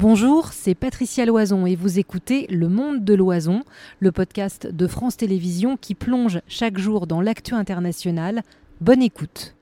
Bonjour, c'est Patricia Loison et vous écoutez Le Monde de l'Oison, le podcast de France Télévisions qui plonge chaque jour dans l'actu international. Bonne écoute.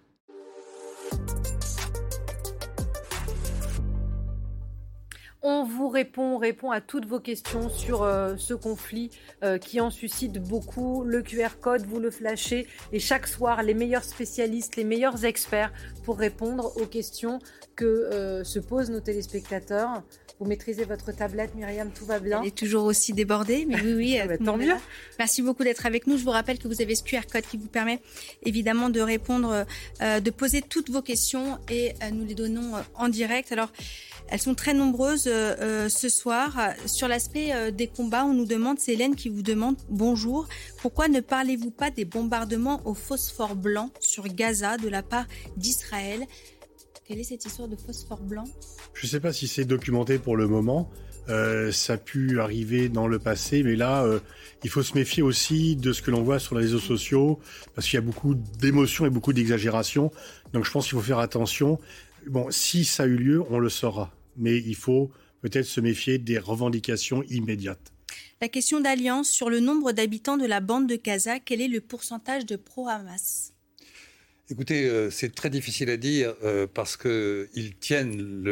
On vous répond, on répond à toutes vos questions sur euh, ce conflit euh, qui en suscite beaucoup. Le QR code, vous le flashez. Et chaque soir, les meilleurs spécialistes, les meilleurs experts pour répondre aux questions que euh, se posent nos téléspectateurs. Vous maîtrisez votre tablette, Myriam, tout va bien Elle est toujours aussi débordée, mais oui, oui. Ah bah, tant mieux. Merci beaucoup d'être avec nous. Je vous rappelle que vous avez ce QR code qui vous permet évidemment de répondre, de poser toutes vos questions et nous les donnons en direct. Alors, elles sont très nombreuses euh, euh, ce soir. Sur l'aspect euh, des combats, on nous demande, c'est Hélène qui vous demande, bonjour, pourquoi ne parlez-vous pas des bombardements au phosphore blanc sur Gaza de la part d'Israël? Quelle est cette histoire de phosphore blanc? Je ne sais pas si c'est documenté pour le moment. ça a pu arriver dans le passé, mais là, il faut se méfier aussi de ce que l'on voit sur les réseaux sociaux, parce qu'il y a beaucoup d'émotions et beaucoup d'exagération. Donc je pense qu'il faut faire attention. Bon, si ça a eu lieu, on le saura mais il faut peut-être se méfier des revendications immédiates. La question d'alliance sur le nombre d'habitants de la bande de Gaza, quel est le pourcentage de pro-Hamas? Écoutez, euh, c'est très difficile à dire euh, parce qu'ils tiennent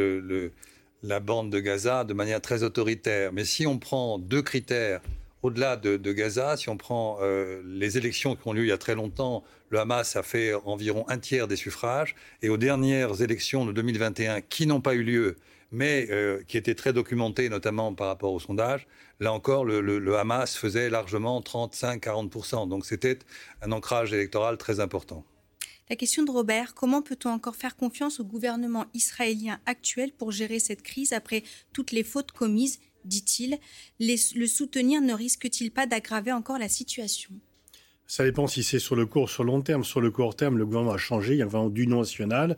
la bande de Gaza de manière très autoritaire. Mais si on prend deux critères au-delà de, Gaza, si on prend euh, les élections qui ont lieu il y a très longtemps, le Hamas a fait environ un tiers des suffrages. Et aux dernières élections de 2021 qui n'ont pas eu lieu, mais qui était très documenté, notamment par rapport au sondage. Là encore, le, Hamas faisait largement 35-40%. Donc c'était un ancrage électoral très important. La question de Robert, comment peut-on encore faire confiance au gouvernement israélien actuel pour gérer cette crise après toutes les fautes commises, dit-il? Le soutenir ne risque-t-il pas d'aggraver encore la situation? Ça dépend si c'est sur le court, sur le long terme. Sur le court terme, le gouvernement a changé. Il y a un d'union nationale.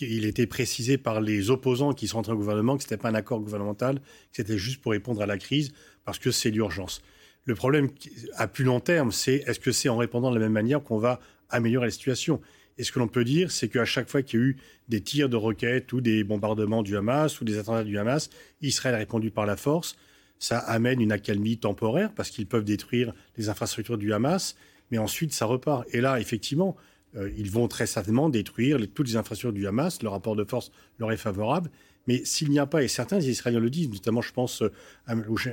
Il était précisé par les opposants qui sont entrés au gouvernement que ce n'était pas un accord gouvernemental, que c'était juste pour répondre à la crise parce que c'est l'urgence. Le problème à plus long terme, c'est est-ce que c'est en répondant de la même manière qu'on va améliorer la situation? Et ce que l'on peut dire, c'est qu'à chaque fois qu'il y a eu des tirs de roquettes ou des bombardements du Hamas ou des attentats du Hamas, Israël a répondu par la force. Ça amène une accalmie temporaire parce qu'ils peuvent détruire les infrastructures du Hamas mais ensuite ça repart. Et là, effectivement, euh, ils vont très certainement détruire toutes les infrastructures du Hamas, le rapport de force leur est favorable, mais s'il n'y a pas, et certains Israéliens le disent, notamment je pense euh,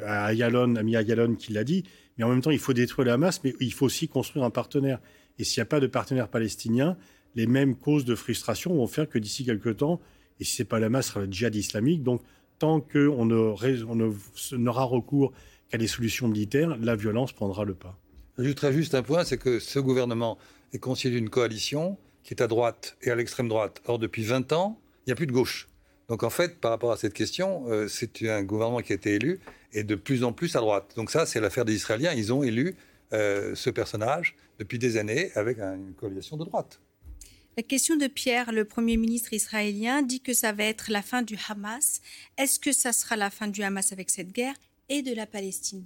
à Ayalon, Ami Ayalon qui l'a dit, mais en même temps il faut détruire le Hamas, mais il faut aussi construire un partenaire. Et s'il n'y a pas de partenaire palestinien, les mêmes causes de frustration vont faire que d'ici quelques temps, et si ce n'est pas le Hamas, ce sera le djihad islamique. Donc tant qu'on n'aura recours qu'à des solutions militaires, la violence prendra le pas. J'ajouterais juste un point, c'est que ce gouvernement est constitué d'une coalition qui est à droite et à l'extrême droite. Or, depuis 20 ans, il n'y a plus de gauche. Donc, en fait, par rapport à cette question, euh, c'est un gouvernement qui a été élu et de plus en plus à droite. Donc, ça, c'est l'affaire des Israéliens. Ils ont élu euh, ce personnage depuis des années avec une coalition de droite. La question de Pierre, le Premier ministre israélien, dit que ça va être la fin du Hamas. Est-ce que ça sera la fin du Hamas avec cette guerre et de la Palestine?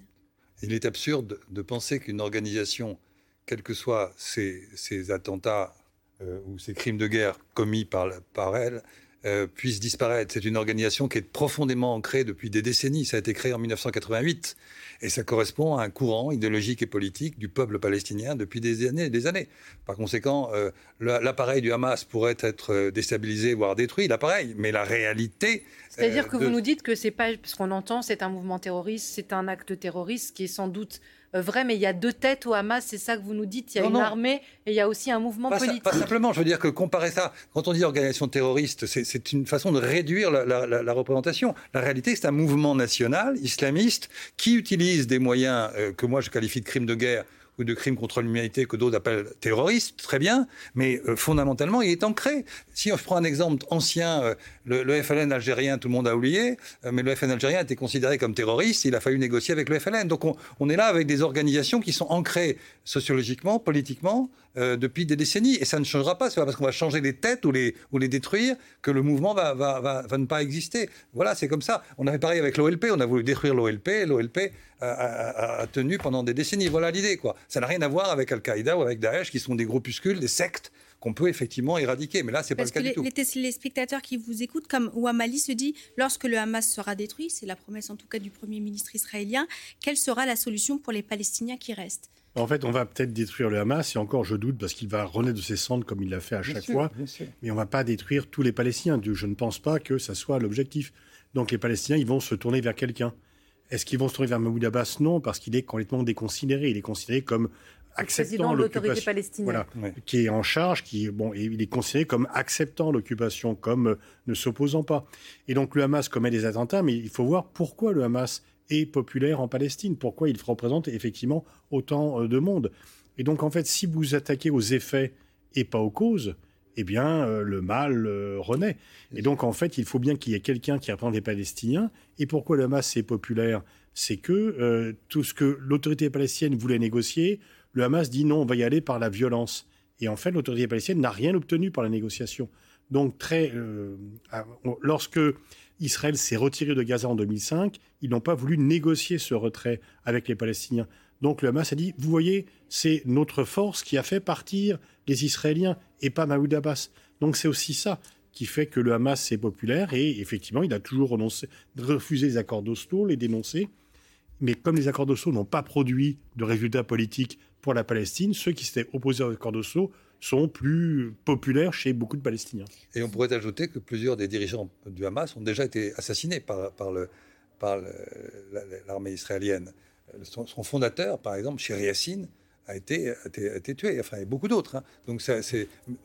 Il est absurde de penser qu'une organisation, quels que soient ces, attentats euh, ou ces crimes de guerre commis par elle, euh, puisse disparaître. C'est une organisation qui est profondément ancrée depuis des décennies. Ça a été créé en 1988 et ça correspond à un courant idéologique et politique du peuple palestinien depuis des années et des années. Par conséquent, euh, l'appareil du Hamas pourrait être déstabilisé, voire détruit, l'appareil, mais la réalité c'est-à-dire euh, que vous nous dites que c'est pas, parce qu'on entend, c'est un mouvement terroriste, c'est un acte terroriste qui est sans doute euh, vrai, mais il y a deux têtes au Hamas, c'est ça que vous nous dites. Il y a une armée et il y a aussi un mouvement politique. pas simplement, je veux dire que comparer ça, quand on dit organisation terroriste, c'est une façon de réduire la, représentation. La réalité, c'est un mouvement national islamiste qui utilise des moyens euh, que moi je qualifie de crimes de guerre ou de crimes contre l'humanité que d'autres appellent terroristes, très bien, mais euh, fondamentalement, il est ancré. Si on prend un exemple ancien, euh, le, FLN algérien, tout le monde a oublié, euh, mais le FLN algérien était considéré comme terroriste, il a fallu négocier avec le FLN. Donc on, est là avec des organisations qui sont ancrées sociologiquement, politiquement, depuis des décennies, et ça ne changera pas. C'est pas parce qu'on va changer les têtes ou les, détruire que le mouvement va, ne pas exister. Voilà, c'est comme ça. On avait pareil avec l'OLP, on a voulu détruire l'OLP, l'OLP a, tenu pendant des décennies. Voilà l'idée. Ça n'a rien à voir avec Al-Qaïda ou avec Daesh, qui sont des groupuscules, des sectes qu'on peut effectivement éradiquer. Mais là, c'est pas le cas du tout. Les téléspectateurs qui vous écoutent, comme Ouamali se dit, lorsque le Hamas sera détruit, c'est la promesse en tout cas du Premier ministre israélien, quelle sera la solution pour les Palestiniens qui restent? En fait, on va peut-être détruire le Hamas, et encore, je doute, parce qu'il va renaître de ses cendres comme il l'a fait à chaque fois. Mais on ne va pas détruire tous les Palestiniens. Je ne pense pas que ça soit l'objectif. Donc les Palestiniens, ils vont se tourner vers quelqu'un. Est-ce qu'ils vont se tourner vers Mahmoud Abbas? Non, parce qu'il est complètement déconsidéré. Il est considéré comme acceptant l'autorité palestinienne, voilà, qui est en charge, qui bon, il est considéré comme acceptant l'occupation, comme euh, ne s'opposant pas. Et donc le Hamas commet des attentats, mais il faut voir pourquoi le Hamas est populaire en Palestine, pourquoi il représente effectivement autant euh, de monde. Et donc en fait, si vous attaquez aux effets et pas aux causes, eh bien, euh, le mal euh, renaît. Et donc, en fait, il faut bien qu'il y ait quelqu'un qui représente les Palestiniens. Et pourquoi le Hamas est populaire? C'est que euh, tout ce que l'autorité palestinienne voulait négocier, le Hamas dit non, on va y aller par la violence. Et en fait, l'autorité palestinienne n'a rien obtenu par la négociation. Donc, très, lorsque Israël s'est retiré de Gaza en 2005, ils n'ont pas voulu négocier ce retrait avec les Palestiniens. Donc le Hamas a dit, vous voyez, c'est notre force qui a fait partir les Israéliens et pas Mahmoud Abbas. Donc c'est aussi ça qui fait que le Hamas est populaire et effectivement, il a toujours renoncé, refusé les accords d'Oslo, les dénoncer. Mais comme les accords d'Oslo n'ont pas produit de résultats politiques pour la Palestine, ceux qui s'étaient opposés aux accords d'Oslo sont plus populaires chez beaucoup de Palestiniens. Et on pourrait ajouter que plusieurs des dirigeants du Hamas ont déjà été assassinés par, par l'armée israélienne. Son, fondateur, par exemple, Shiri Yassine, a été, été, tué. Enfin, il y a beaucoup d'autres. Hein. Donc,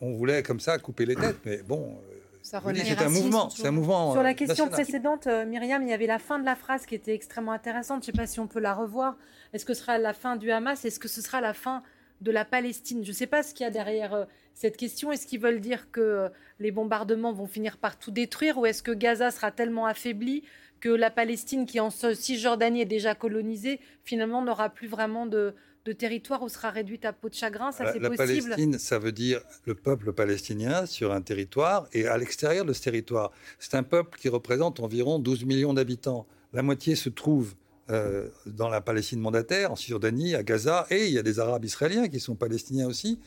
on voulait comme ça couper les têtes, mais bon. Euh, c'est un mouvement, c'est un mouvement. Sur la question précédente, euh, Myriam, il y avait la fin de la phrase qui était extrêmement intéressante. Je ne sais pas si on peut la revoir. Est-ce que ce sera la fin du Hamas? Est-ce que ce sera la fin de la Palestine? Je ne sais pas ce qu'il y a derrière euh, cette question. Est-ce qu'ils veulent dire que les bombardements vont finir par tout détruire ou est-ce que Gaza sera tellement affaibli que la Palestine, qui en Cisjordanie est déjà colonisée, finalement n'aura plus vraiment de, territoire ou sera réduite à peau de chagrin? Ça, c'est possible La Palestine, ça veut dire le peuple palestinien sur un territoire et à l'extérieur de ce territoire. C'est un peuple qui représente environ 12 millions d'habitants. La moitié se trouve euh, dans la Palestine mandataire, en Cisjordanie, à Gaza, et il y a des Arabes israéliens qui sont palestiniens aussi.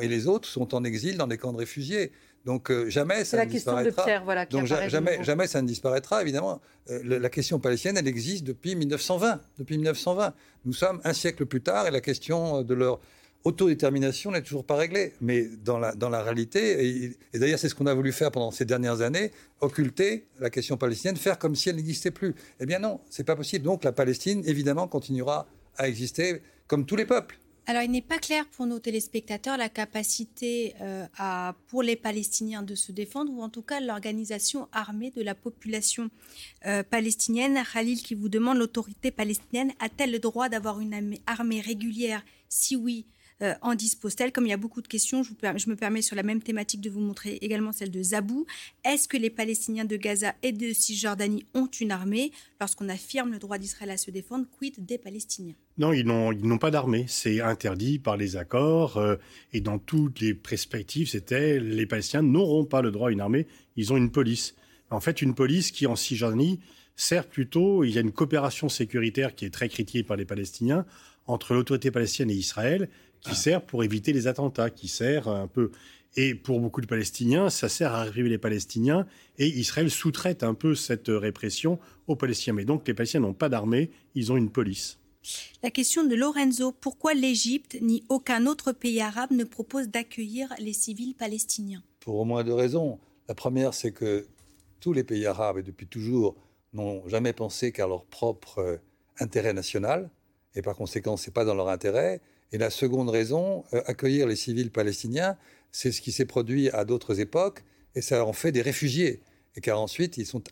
et les autres sont en exil dans des camps de réfugiés. Donc euh, jamais ça ne disparaîtra. Donc jamais, jamais ça ne disparaîtra. Évidemment, euh, la, question palestinienne, elle existe depuis 1920. Depuis 1920, nous sommes un siècle plus tard et la question de leur autodétermination n'est toujours pas réglée. Mais dans la, réalité, et, et d'ailleurs c'est ce qu'on a voulu faire pendant ces dernières années, occulter la question palestinienne, faire comme si elle n'existait plus. Eh bien non, c'est pas possible. Donc la Palestine, évidemment, continuera à exister comme tous les peuples. Alors, il n'est pas clair pour nos téléspectateurs la capacité euh, à, pour les Palestiniens de se défendre, ou en tout cas l'organisation armée de la population euh, palestinienne. Khalil qui vous demande l'autorité palestinienne a-t-elle le droit d'avoir une armée régulière? Si oui, euh, en dispose-t-elle Comme il y a beaucoup de questions, je, me permets sur la même thématique de vous montrer également celle de Zabou. Est-ce que les Palestiniens de Gaza et de Cisjordanie ont une armée? Lorsqu'on affirme le droit d'Israël à se défendre, quid des Palestiniens? Non, ils n'ont pas d'armée. C'est interdit par les accords. Euh, et dans toutes les perspectives, c'était les Palestiniens n'auront pas le droit à une armée. Ils ont une police. En fait, une police qui, en Cisjordanie, sert plutôt, il y a une coopération sécuritaire qui est très critiquée par les Palestiniens entre l'autorité palestinienne et Israël, qui sert pour éviter les attentats, qui sert un peu. Et pour beaucoup de Palestiniens, ça sert à réprimer les Palestiniens et Israël sous-traite un peu cette répression aux Palestiniens. Mais donc les Palestiniens n'ont pas d'armée, ils ont une police. La question de Lorenzo, pourquoi l'Égypte ni aucun autre pays arabe ne propose d'accueillir les civils palestiniens? Pour au moins deux raisons. La première, c'est que tous les pays arabes, et depuis toujours, n'ont jamais pensé qu'à leur propre euh, intérêt national, et par conséquent, ce n'est pas dans leur intérêt. Et la seconde raison, euh, accueillir les civils palestiniens, c'est ce qui s'est produit à d'autres époques, et ça en fait des réfugiés. Et car ensuite, ils sont,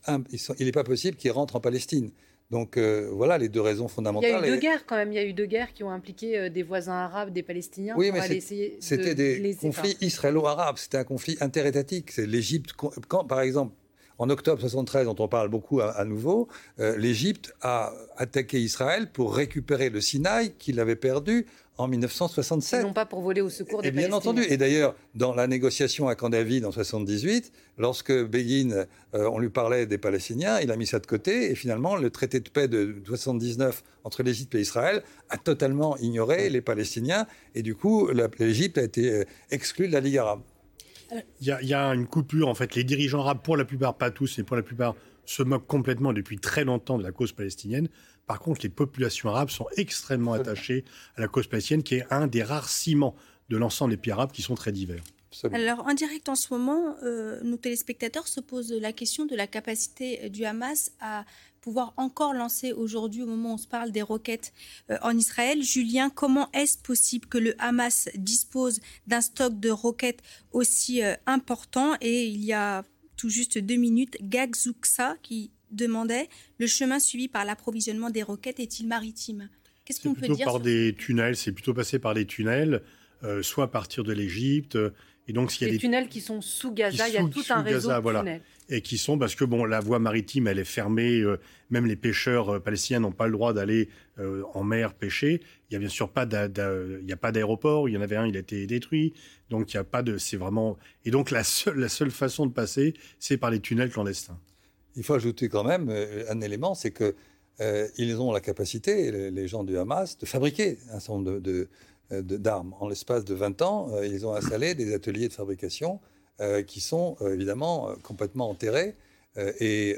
il n'est pas possible qu'ils rentrent en Palestine. Donc euh, voilà les deux raisons fondamentales. Il y a eu deux guerres quand même. Il y a eu deux guerres qui ont impliqué euh, des voisins arabes, des Palestiniens. Oui, mais c'était des conflits israélo-arabes. C'était un conflit interétatique. C'est l'Égypte. Quand, par exemple, en octobre 73, dont on parle beaucoup à, nouveau, l'Égypte a attaqué Israël pour récupérer le Sinaï qu'il avait perdu en 1967. non pas pour voler au secours des et Bien entendu. Et d'ailleurs, dans la négociation à Camp David en 78, lorsque Begin, euh, on lui parlait des Palestiniens, il a mis ça de côté. Et finalement, le traité de paix de 79 entre l'Égypte et Israël a totalement ignoré les Palestiniens. Et du coup, l'Égypte a été euh, exclue de la Ligue arabe. Il y, a une coupure, en fait. Les dirigeants arabes, pour la plupart, pas tous, mais pour la plupart, se moquent complètement depuis très longtemps de la cause palestinienne. Par contre, les populations arabes sont extrêmement attachées à la cause palestinienne, qui est un des rares ciments de l'ensemble des pays arabes qui sont très divers. Alors, en direct en ce moment, euh, nos téléspectateurs se posent la question de la capacité du Hamas à pouvoir encore lancer aujourd'hui, au moment où on se parle des roquettes euh, en Israël. Julien, comment est-ce possible que le Hamas dispose d'un stock de roquettes aussi euh, important? Et il y a tout juste deux minutes, Gagzouksa qui demandait le chemin suivi par l'approvisionnement des roquettes est-il maritime? Qu'est-ce qu'on peut dire par des tunnels, c'est plutôt passé par des tunnels, soit à partir de l'Égypte, et donc, s'il y a des tunnels qui sont sous Gaza, il y a tout un réseau de tunnels. Et qui sont parce que bon, la voie maritime, elle est fermée. Euh, même les pêcheurs euh, palestiniens n'ont pas le droit d'aller euh, en mer pêcher. Il y a bien sûr pas il y a pas d'aéroport. Il y en avait un, il a été détruit. Donc il y a pas de, c'est vraiment. Et donc la seule, la seule façon de passer, c'est par les tunnels clandestins. Il faut ajouter quand même un élément, c'est que ils ont la capacité, les gens du Hamas, de fabriquer un certain nombre de euh, d'armes. En l'espace de 20 ans, euh, ils ont installé des ateliers de fabrication euh, qui sont évidemment complètement enterrés. et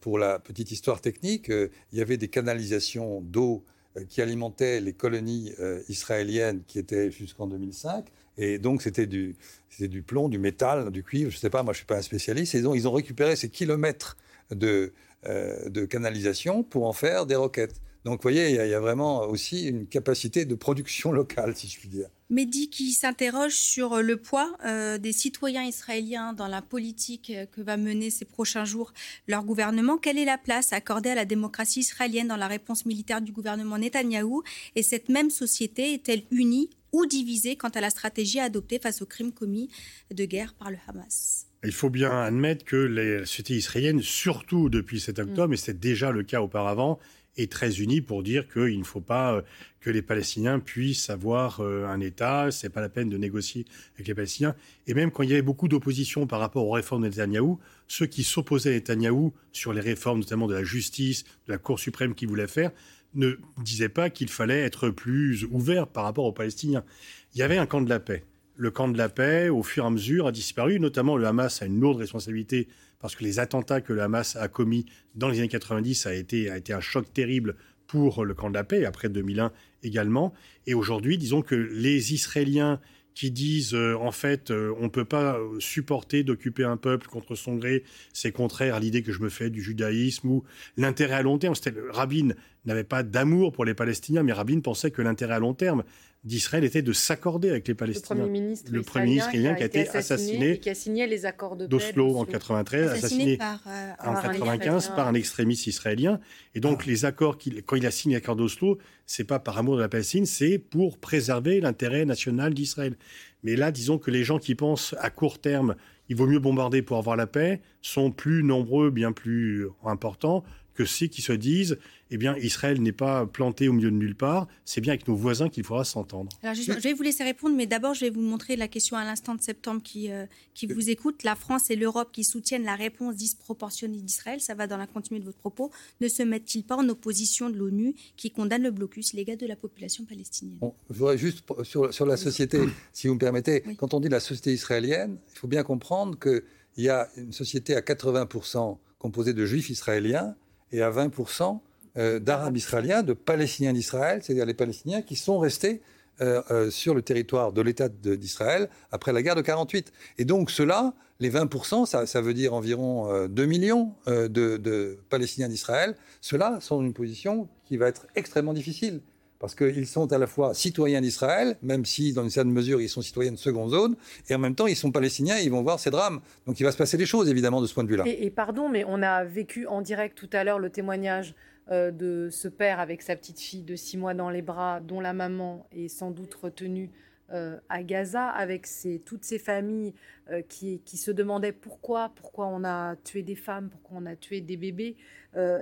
pour la petite histoire technique, il y avait des canalisations d'eau qui alimentaient les colonies israéliennes qui étaient jusqu'en 2005. Et donc, c'était du, du plomb, du métal, du cuivre, je ne sais pas, moi je ne suis pas un spécialiste. Et donc, ils ont récupéré ces kilomètres de, de canalisation pour en faire des roquettes. Donc, vous voyez, il y, a vraiment aussi une capacité de production locale, si je puis dire. Mehdi qui s'interroge sur le poids euh, des citoyens israéliens dans la politique que va mener ces prochains jours leur gouvernement. Quelle est la place accordée à la démocratie israélienne dans la réponse militaire du gouvernement Netanyahou? Et cette même société est-elle unie ou divisée quant à la stratégie adoptée face aux crimes commis de guerre par le Hamas? Il faut bien admettre que la société israélienne, surtout depuis 7 octobre, mm. et c'était déjà le cas auparavant, est très unie pour dire qu'il ne faut pas euh, que les Palestiniens puissent avoir euh, un État. C'est pas la peine de négocier avec les Palestiniens. Et même quand il y avait beaucoup d'opposition par rapport aux réformes de Netanyahou, ceux qui s'opposaient à Netanyahou sur les réformes, notamment de la justice, de la Cour suprême qu'il voulait faire, ne disaient pas qu'il fallait être plus ouvert par rapport aux Palestiniens. Il y avait un camp de la paix. Le camp de la paix, au fur et à mesure, a disparu. Notamment, le Hamas a une lourde responsabilité parce que les attentats que le Hamas a commis dans les années 90 a été, a été un choc terrible pour le camp de la paix, après 2001 également. Et aujourd'hui, disons que les Israéliens qui disent euh, en fait euh, on ne peut pas supporter d'occuper un peuple contre son gré, c'est contraire à l'idée que je me fais du judaïsme ou l'intérêt à long terme. Rabin n'avait pas d'amour pour les Palestiniens, mais Rabin pensait que l'intérêt à long terme d'Israël était de s'accorder avec les Palestiniens. Le Premier ministre, le premier ministre israélien qui a été assassiné, et qui a signé les accords de d'Oslo en 93, assassiné, par, euh, en 95 par un extrémiste israélien. Et donc les accords quand il a signé l'accord d'Oslo, c'est pas par amour de la Palestine, c'est pour préserver l'intérêt national d'Israël. Mais là, disons que les gens qui pensent à court terme, il vaut mieux bombarder pour avoir la paix, sont plus nombreux, bien plus importants que ceux qui se disent eh bien, Israël n'est pas planté au milieu de nulle part. C'est bien avec nos voisins qu'il faudra s'entendre. Alors, je, vais vous laisser répondre, mais d'abord, je vais vous montrer la question à l'instant de septembre qui, euh, qui vous écoute. La France et l'Europe qui soutiennent la réponse disproportionnée d'Israël, ça va dans la continuité de votre propos, ne se mettent-ils pas en opposition de l'ONU qui condamne le blocus légal de la population palestinienne? Je voudrais juste sur, sur, la société, si vous me permettez, quand on dit la société israélienne, il faut bien comprendre qu'il y a une société à 80% composée de juifs israéliens et à 20% euh, d'Arabes israéliens, de Palestiniens d'Israël, c'est-à-dire les Palestiniens qui sont restés euh, euh, sur le territoire de l'État d'Israël après la guerre de 48. Et donc cela, les 20%, ça, veut dire environ 2 millions de, de, Palestiniens d'Israël, ceux-là sont une position qui va être extrêmement difficile. Parce qu'ils sont à la fois citoyens d'Israël, même si dans une certaine mesure ils sont citoyens de seconde zone, et en même temps ils sont palestiniens et ils vont voir ces drames. Donc il va se passer des choses évidemment de ce point de vue-là. Et, pardon, mais on a vécu en direct tout à l'heure le témoignage euh, de ce père avec sa petite fille de six mois dans les bras, dont la maman est sans doute retenue à Gaza, avec toutes ces familles euh, qui, se demandaient pourquoi, pourquoi on a tué des femmes, pourquoi on a tué des bébés.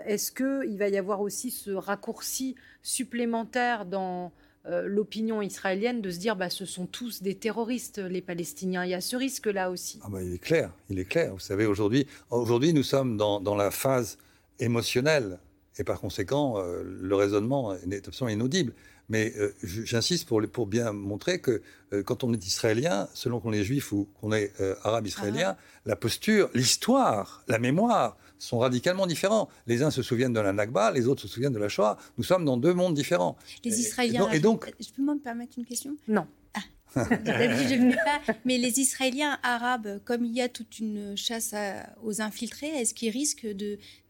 Est-ce qu'il va y avoir aussi ce raccourci supplémentaire dans l'opinion israélienne de se dire bah, ce sont tous des terroristes, les Palestiniens? Il y a ce risque-là aussi. Ah bah, il est clair, il est clair. Vous savez, aujourd'hui, aujourd'hui nous sommes dans la phase émotionnelle Et par conséquent, le raisonnement est absolument inaudible. Mais j'insiste pour, pour, bien montrer que quand on est israélien, selon qu'on est juif ou qu'on est arabe israélien, ah. la posture, l'histoire, la mémoire sont radicalement différents. Les uns se souviennent de la Nakba, les autres se souviennent de la Shoah. Nous sommes dans deux mondes différents. Les Israéliens. Et donc, je peux me permettre une question? Non. mais les Israéliens arabes, comme il y a toute une chasse aux infiltrés, est-ce qu'ils risquent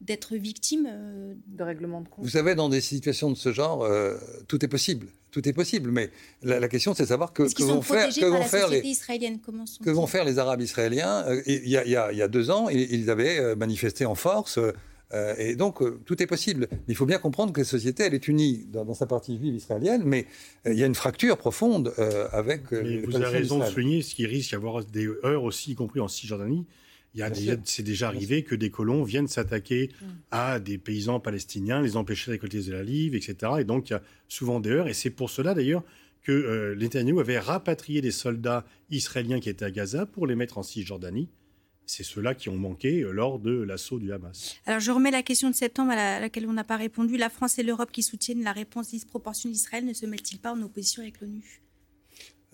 d'être victimes euh, de règlements de compte Vous savez, dans des situations de ce genre, euh, tout est possible. Tout est possible, mais la, question, c'est de savoir que, que vont faire, que vont faire les que vont faire les Arabes israéliens. Euh, il y, a, il y a deux ans, ils avaient manifesté en force euh, et donc, euh, tout est possible. Il faut bien comprendre que la société, elle est unie dans, sa partie juive israélienne, mais euh, il y a une fracture profonde avec mais Vous avez raison de souligner ce qui risque d'y avoir des heurts aussi, y compris en Cisjordanie. C'est déjà arrivé que des colons viennent s'attaquer mm. à des paysans palestiniens, les empêcher de récolter de la livre, etc. Et donc, il y a souvent des heurts. Et c'est pour cela, d'ailleurs, que euh, Netanyahu avait rapatrié des soldats israéliens qui étaient à Gaza pour les mettre en Cisjordanie c'est ceux-là qui ont manqué euh, lors de l'assaut du Hamas. Alors je remets la question de septembre à, laquelle on n'a pas répondu. La France et l'Europe qui soutiennent la réponse disproportionnée d'Israël ne se mettent-ils pas en opposition avec l'ONU?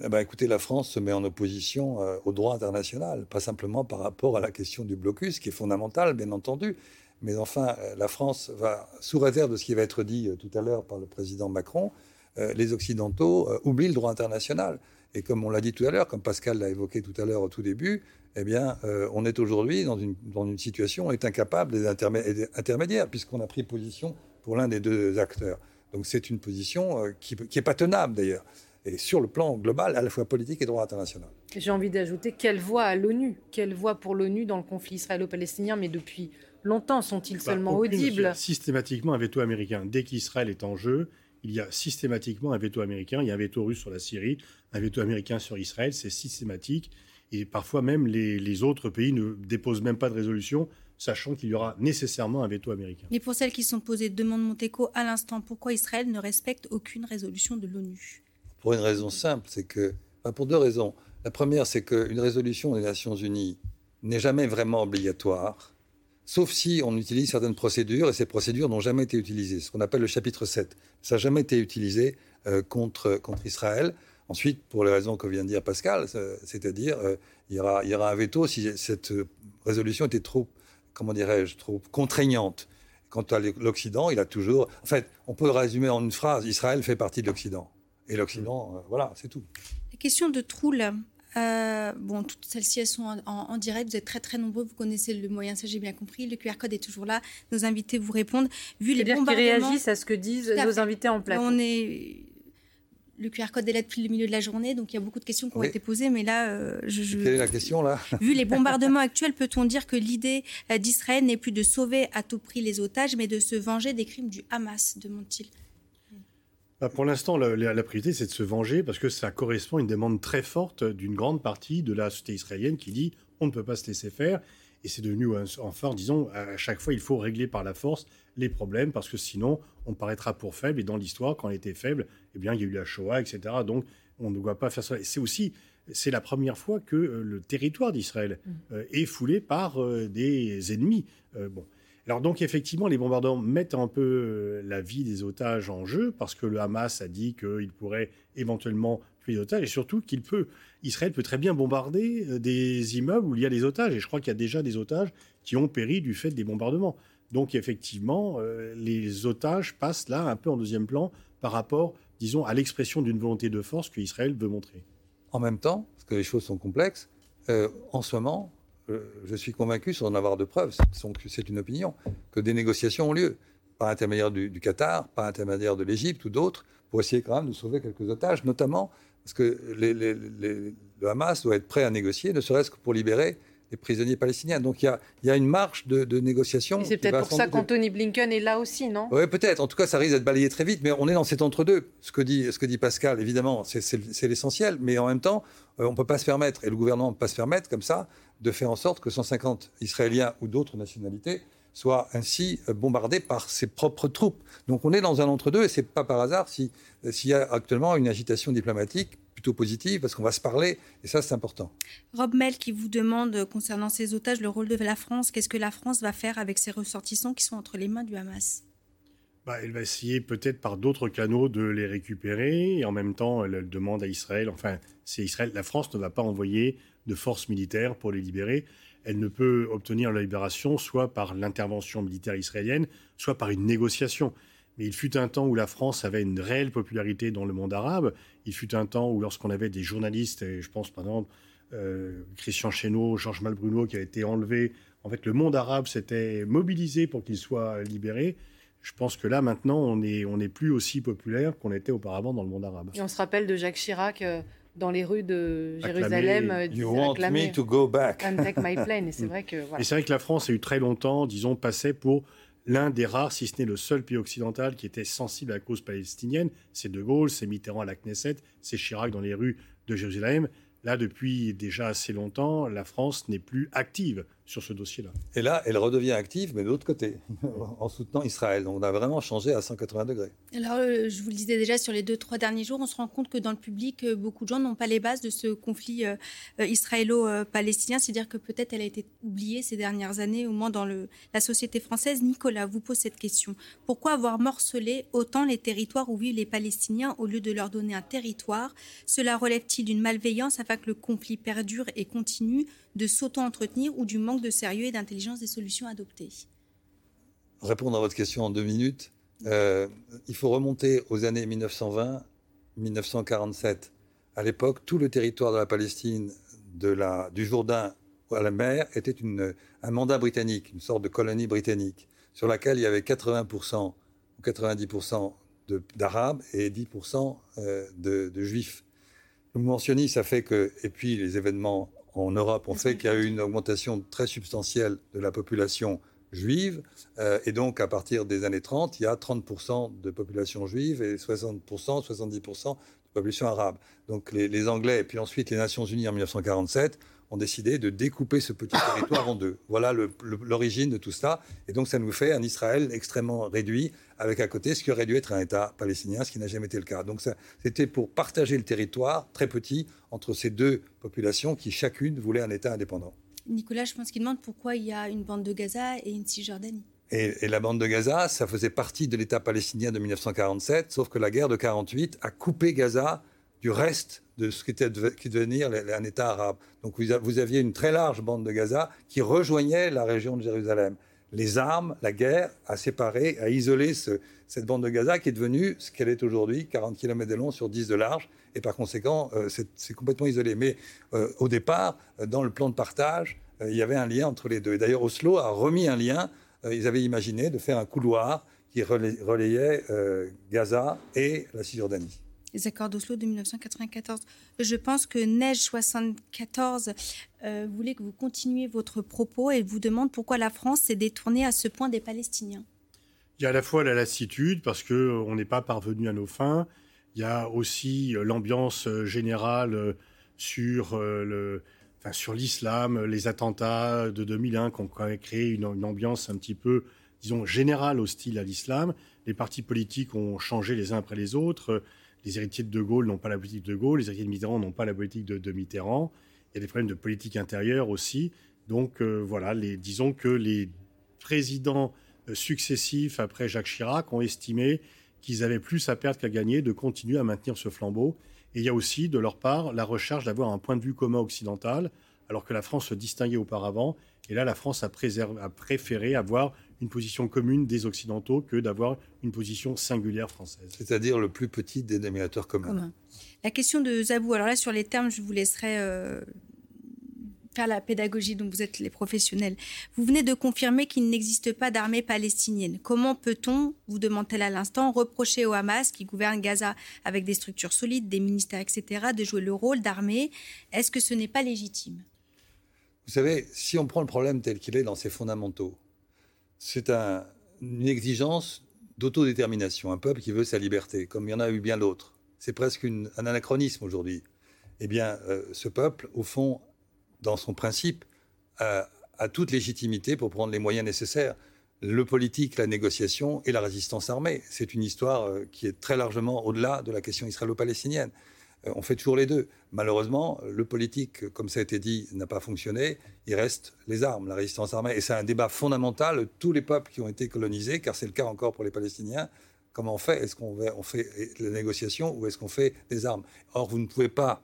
Eh ben, écoutez, la France se met en opposition euh, au droit international, pas simplement par rapport à la question du blocus, qui est fondamentale, bien entendu. Mais enfin, euh, la France va, sous réserve de ce qui va être dit tout à l'heure par le président Macron, les Occidentaux oublient le droit international. Et comme on l'a dit tout à l'heure, comme Pascal l'a évoqué tout à l'heure au tout début, eh bien, euh, on est aujourd'hui dans une, dans une situation, on est incapable des intermédiaires, puisqu'on a pris position pour l'un des deux acteurs. Donc c'est une position euh, qui n'est pas tenable d'ailleurs. Et sur le plan global, à la fois politique et droit international. J'ai envie d'ajouter quelle voix à l'ONU? Quelle voix pour l'ONU dans le conflit israélo-palestinien? Mais depuis longtemps, sont-ils bah, seulement audibles? Systématiquement un veto américain. Dès qu'Israël est en jeu, il y a systématiquement un veto américain. Il y a un veto russe sur la Syrie, un veto américain sur Israël. C'est systématique. Et parfois même, les, autres pays ne déposent même pas de résolution, sachant qu'il y aura nécessairement un veto américain. Et pour celles qui sont posées, demande Monteco à l'instant, pourquoi Israël ne respecte aucune résolution de l'ONU? Pour une raison simple, c'est que, pour deux raisons. La première, c'est qu'une résolution des Nations Unies n'est jamais vraiment obligatoire, sauf si on utilise certaines procédures, et ces procédures n'ont jamais été utilisées, ce qu'on appelle le chapitre 7. Ça n'a jamais été utilisé euh, contre, contre Israël. Ensuite, pour les raisons que vient de dire Pascal, c'est-à-dire euh, il, y aura, il y aura un veto si cette résolution était trop, comment dirais-je, trop contraignante. Quant à l'Occident, il a toujours. En fait, on peut le résumer en une phrase Israël fait partie de l'Occident. Et l'Occident, euh, voilà, c'est tout. La question de Troul. Euh, bon, toutes celles-ci, elles sont en, direct. Vous êtes très, très nombreux. Vous connaissez le moyen, ça j'ai bien compris. Le QR code est toujours là. Nos invités vous répondent. Vu les bombardements... réagissent à ce que disent nos invités en plateau. On est le QR code est là depuis le milieu de la journée, donc il y a beaucoup de questions qui ont été posées, mais là, euh, je, Quelle est la question là? Vu les bombardements actuels, peut-on dire que l'idée euh, d'Israël n'est plus de sauver à tout prix les otages, mais de se venger des crimes du Hamas, demande-t-il? Bah, Pour l'instant, la, la, priorité, c'est de se venger parce que ça correspond à une demande très forte d'une grande partie de la société israélienne qui dit on ne peut pas se laisser faire. Et c'est devenu enfin, disons, à chaque fois, il faut régler par la force les problèmes parce que sinon, on paraîtra pour faible. Et dans l'histoire, quand on était faible, eh bien, il y a eu la Shoah, etc. Donc, on ne doit pas faire ça. C'est aussi, c'est la première fois que euh, le territoire d'Israël mm. euh, est foulé par euh, des ennemis. bon. Alors donc effectivement, les bombardements mettent un peu la vie des otages en jeu parce que le Hamas a dit qu'il pourrait éventuellement tuer otages et surtout qu'il peut, Israël peut très bien bombarder des immeubles où il y a des otages et je crois qu'il y a déjà des otages qui ont péri du fait des bombardements. Donc effectivement, euh, les otages passent là un peu en deuxième plan par rapport, disons, à l'expression d'une volonté de force que Israël veut montrer. En même temps, parce que les choses sont complexes, euh, en ce moment, euh, je suis convaincu, sans en avoir de preuves, c'est une opinion, que des négociations ont lieu, par l'intermédiaire du, Qatar, par l'intermédiaire de l'Égypte ou d'autres, pour essayer quand même de sauver quelques otages, notamment parce que le Hamas doit être prêt à négocier, ne serait-ce que pour libérer prisonniers palestiniens. Donc il y a, une marche de, négociation. C'est peut-être pour ça qu'Anthony Blinken est là aussi, non? Oui, peut-être. En tout cas, ça risque d'être balayé très vite, mais on est dans cet entre-deux. Ce que dit, ce que dit Pascal, évidemment, c'est l'essentiel, mais en même temps, euh, on ne peut pas se permettre, et le gouvernement ne peut pas se permettre comme ça, de faire en sorte que 150 Israéliens ou d'autres nationalités soient ainsi euh, bombardés par ses propres troupes. Donc on est dans un entre-deux, et c'est pas par hasard s'il y a actuellement une agitation diplomatique positive parce qu'on va se parler et ça c'est important. Rob Mel qui vous demande concernant ces otages le rôle de la France, qu'est-ce que la France va faire avec ces ressortissants qui sont entre les mains du Hamas? Bah, Elle va essayer peut-être par d'autres canaux de les récupérer et en même temps elle demande à Israël, enfin c'est Israël, la France ne va pas envoyer de forces militaires pour les libérer. Elle ne peut obtenir la libération soit par l'intervention militaire israélienne, soit par une négociation. Mais il fut un temps où la France avait une réelle popularité dans le monde arabe. Il fut un temps où lorsqu'on avait des journalistes, et je pense par exemple euh, Christian Chesneau, Georges Malbruno qui a été enlevé, en fait le monde arabe s'était mobilisé pour qu'il soit libéré. Je pense que là maintenant on n'est plus aussi populaire qu'on était auparavant dans le monde arabe. Et on se rappelle de Jacques Chirac. Euh, dans les rues de Jérusalem. Euh, you want me to go back. And take my plane. Et c'est vrai que. Et c'est vrai que la France a eu très longtemps, disons, passé pour l'un des rares, si ce n'est le seul pays occidental qui était sensible à la cause palestinienne. C'est De Gaulle, c'est Mitterrand à la Knesset, c'est Chirac dans les rues de Jérusalem. Là, depuis déjà assez longtemps, la France n'est plus active sur ce dossier-là. Et là, elle redevient active, mais de l'autre côté, en soutenant Israël. Donc on a vraiment changé à 180 degrés. Alors, euh, je vous le disais déjà, sur les deux, trois derniers jours, on se rend compte que dans le public, euh, beaucoup de gens n'ont pas les bases de ce conflit euh, israélo-palestinien. C'est-à-dire que peut-être elle a été oubliée ces dernières années, au moins dans le, la société française. Nicolas vous pose cette question. Pourquoi avoir morcelé autant les territoires où vivent les Palestiniens au lieu de leur donner un territoire? Cela relève-t-il d'une malveillance afin que le conflit perdure et continue? De s'auto-entretenir ou du manque de sérieux et d'intelligence des solutions adoptées Répondre à votre question en deux minutes. Euh, il faut remonter aux années 1920-1947. À l'époque, tout le territoire de la Palestine, du Jourdain à la mer, était un mandat britannique, une sorte de colonie britannique, sur laquelle il y avait 80% ou 90% d'Arabes et 10% euh, de, Juifs. Le mouvement sioniste, ça fait que, et puis les événements en Europe ont fait qu'il y a eu une augmentation très substantielle de la population juive. Euh, et donc, à partir des années 30, il y a 30% de population juive et 60%, 70% de population arabe. Donc, les, les, Anglais et puis ensuite les Nations Unies en 1947 ont décidé de découper ce petit territoire en deux. Voilà l'origine de tout ça. Et donc, ça nous fait un Israël extrêmement réduit, avec à côté ce qui aurait dû être un État palestinien, ce qui n'a jamais été le cas. Donc, c'était pour partager le territoire très petit entre ces deux populations qui chacune voulait un État indépendant. Nicolas, je pense qu'il demande pourquoi il y a une bande de Gaza et une Cisjordanie. Et, et, la bande de Gaza, ça faisait partie de l'État palestinien de 1947, sauf que la guerre de 48 a coupé Gaza du reste de ce qui était qui devenir un État arabe. Donc vous, aviez une très large bande de Gaza qui rejoignait la région de Jérusalem. Les armes, la guerre a séparé, a isolé cette bande de Gaza qui est devenue ce qu'elle est aujourd'hui, 40 km de long sur 10 de large, et par conséquent, euh, c'est complètement isolé. Mais euh, au départ, euh, dans le plan de partage, il y avait un lien entre les deux. Et d'ailleurs, Oslo a remis un lien. ils avaient imaginé de faire un couloir qui relayait Gaza et la Cisjordanie les accords d'Oslo de 1994. Je pense que Neige 74 euh, voulait que vous continuiez votre propos et vous demande pourquoi la France s'est détournée à ce point des Palestiniens. Il y a à la fois la lassitude parce que euh, n'est pas parvenu à nos fins. Il y a aussi euh, l'ambiance générale sur le, enfin, sur l'islam, les attentats de 2001 qui ont créé une ambiance un petit peu, disons, générale hostile à l'islam. Les partis politiques ont changé les uns après les autres les héritiers de De Gaulle n'ont pas la politique de Gaulle, les héritiers de Mitterrand n'ont pas la politique de, Mitterrand. Il y a des problèmes de politique intérieure aussi. Donc euh, voilà, les, disons que les présidents euh, successifs après Jacques Chirac ont estimé qu'ils avaient plus à perdre qu'à gagner de continuer à maintenir ce flambeau. Et il y a aussi, de leur part, la recherche d'avoir un point de vue commun occidental, alors que la France se distinguait auparavant. Et là, la France a, a préféré avoir une position commune des Occidentaux que d'avoir une position singulière française. C'est-à-dire le plus petit dénominateur commun. La question de Zabou, alors là sur les termes, je vous laisserai euh, faire la pédagogie dont vous êtes les professionnels. Vous venez de confirmer qu'il n'existe pas d'armée palestinienne. Comment peut-on, vous demande-t-elle à l'instant, reprocher au Hamas, qui gouverne Gaza avec des structures solides, des ministères, etc., de jouer le rôle d'armée? Est-ce que ce n'est pas légitime? Vous savez, si on prend le problème tel qu'il est dans ses fondamentaux, c'est une exigence d'autodétermination, un peuple qui veut sa liberté, comme il y en a eu bien d'autres. C'est presque un anachronisme aujourd'hui. Eh bien, euh, ce peuple, au fond, dans son principe, a, toute légitimité pour prendre les moyens nécessaires. Le politique, la négociation et la résistance armée. C'est une histoire euh, qui est très largement au-delà de la question israélo-palestinienne. Euh, on fait toujours les deux. Malheureusement, le politique, comme ça a été dit, n'a pas fonctionné. Il reste les armes, la résistance armée. Et c'est un débat fondamental. Tous les peuples qui ont été colonisés, car c'est le cas encore pour les Palestiniens, comment on fait? Est-ce qu'on fait la négociation ou est-ce qu'on fait des armes? Or, vous ne pouvez pas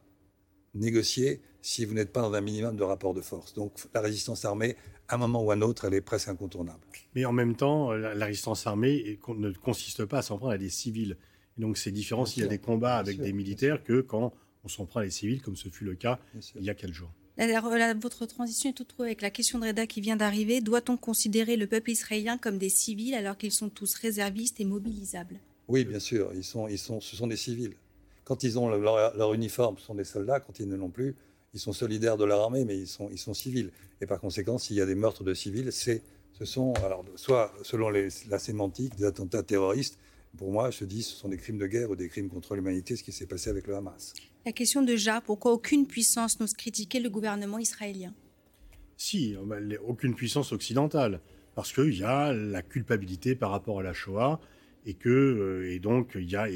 négocier si vous n'êtes pas dans un minimum de rapport de force. Donc la résistance armée, à un moment ou à un autre, elle est presque incontournable. Mais en même temps, la, résistance armée ne consiste pas à s'en prendre à des civils. Donc c'est différent s'il y a des combats avec des militaires que quand on s'en prend à des civils, comme ce fut le cas il y a quelques jours. votre transition est tout trouvée avec la question de Reda qui vient d'arriver. Doit-on considérer le peuple israélien comme des civils alors qu'ils sont tous réservistes et mobilisables? Oui, bien sûr. Ils sont, ils sont, ce sont des civils. Quand ils ont leur, leur uniforme, ce sont des soldats. Quand ils ne l'ont plus, ils sont solidaires de leur armée, mais ils sont, ils sont civils. Et par conséquent, s'il y a des meurtres de civils, c'est, ce sont, alors, soit selon la sémantique, des attentats terroristes. Pour moi, je dis, ce sont des crimes de guerre ou des crimes contre l'humanité, ce qui s'est passé avec le Hamas. La question de Ja, pourquoi aucune puissance n'ose critiquer le gouvernement israélien? Si, aucune puissance occidentale. Parce qu'il y a la culpabilité par rapport à la Shoah et que euh, et donc il y a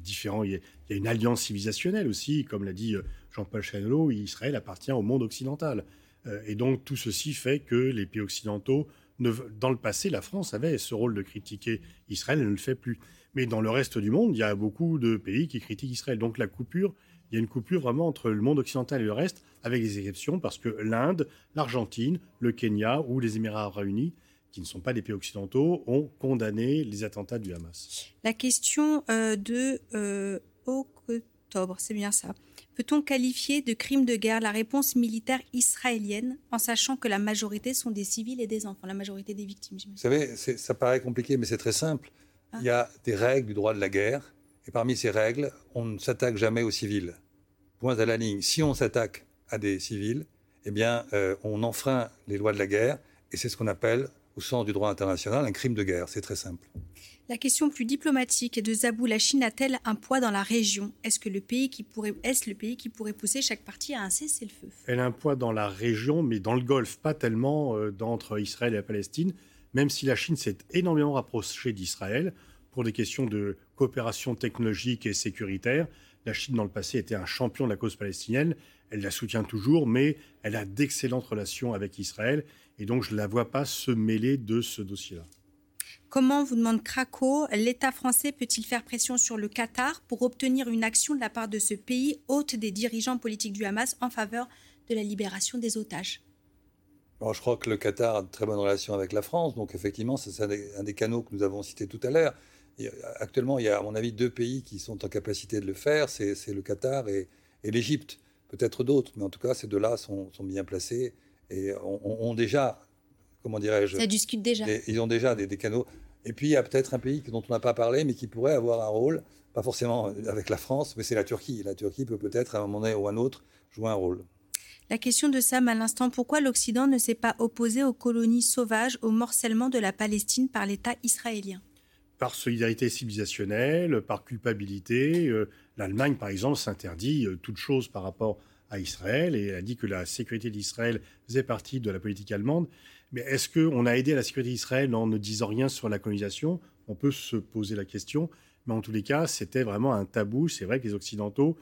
différents il y a, une alliance civilisationnelle aussi comme l'a dit euh, Jean-Paul Chanelot Israël appartient au monde occidental euh, et donc tout ceci fait que les pays occidentaux dans le passé la France avait ce rôle de critiquer Israël elle ne le fait plus mais dans le reste du monde il y a beaucoup de pays qui critiquent Israël donc la coupure il y a une coupure vraiment entre le monde occidental et le reste avec des exceptions parce que l'Inde l'Argentine le Kenya ou les Émirats arabes unis qui ne sont pas des pays occidentaux, ont condamné les attentats du Hamas. La question euh, de euh, octobre, c'est bien ça. Peut-on qualifier de crime de guerre la réponse militaire israélienne en sachant que la majorité sont des civils et des enfants, la majorité des victimes Vous savez, ça paraît compliqué, mais c'est très simple. Ah. Il y a des règles du droit de la guerre, et parmi ces règles, on ne s'attaque jamais aux civils. Point à la ligne. Si on s'attaque à des civils, eh bien, euh, on enfreint les lois de la guerre, et c'est ce qu'on appelle au sens du droit international, un crime de guerre. C'est très simple. La question plus diplomatique est de Zabou. La Chine a-t-elle un poids dans la région? Est-ce que le pays qui pourrait, est le pays qui pourrait pousser chaque partie à un cessez-le-feu? Elle a un poids dans la région, mais dans le Golfe, pas tellement euh, entre Israël et la Palestine. Même si la Chine s'est énormément rapprochée d'Israël pour des questions de coopération technologique et sécuritaire. La Chine, dans le passé, était un champion de la cause palestinienne. Elle la soutient toujours, mais elle a d'excellentes relations avec Israël. Et donc, je ne la vois pas se mêler de ce dossier-là. Comment, vous demande Krakow, l'État français peut-il faire pression sur le Qatar pour obtenir une action de la part de ce pays, hôte des dirigeants politiques du Hamas, en faveur de la libération des otages? Je crois que le Qatar a de très bonnes relations avec la France, donc effectivement, c'est un, des canaux que nous avons cités tout à l'heure. Actuellement, il y a, à mon avis, deux pays qui sont en capacité de le faire, c'est le Qatar et, l'Égypte. Peut-être d'autres, mais en tout cas, ces deux-là sont, sont bien placés et ont, déjà, comment dirais-je Ça discute déjà. ils ont déjà des, canaux. Et puis il y a peut-être un pays dont on n'a pas parlé, mais qui pourrait avoir un rôle, pas forcément avec la France, mais c'est la Turquie. La Turquie peut peut-être à un moment donné ou à un autre jouer un rôle. La question de Sam à l'instant, pourquoi l'Occident ne s'est pas opposé aux colonies sauvages, au morcellement de la Palestine par l'État israélien? Par solidarité civilisationnelle, par culpabilité. Euh, L'Allemagne, par exemple, s'interdit euh, toute chose par rapport à Israël et a dit que la sécurité d'Israël faisait partie de la politique allemande. Mais est-ce qu'on a aidé à la sécurité d'Israël en ne disant rien sur la colonisation? On peut se poser la question. Mais en tous les cas, c'était vraiment un tabou. C'est vrai que les Occidentaux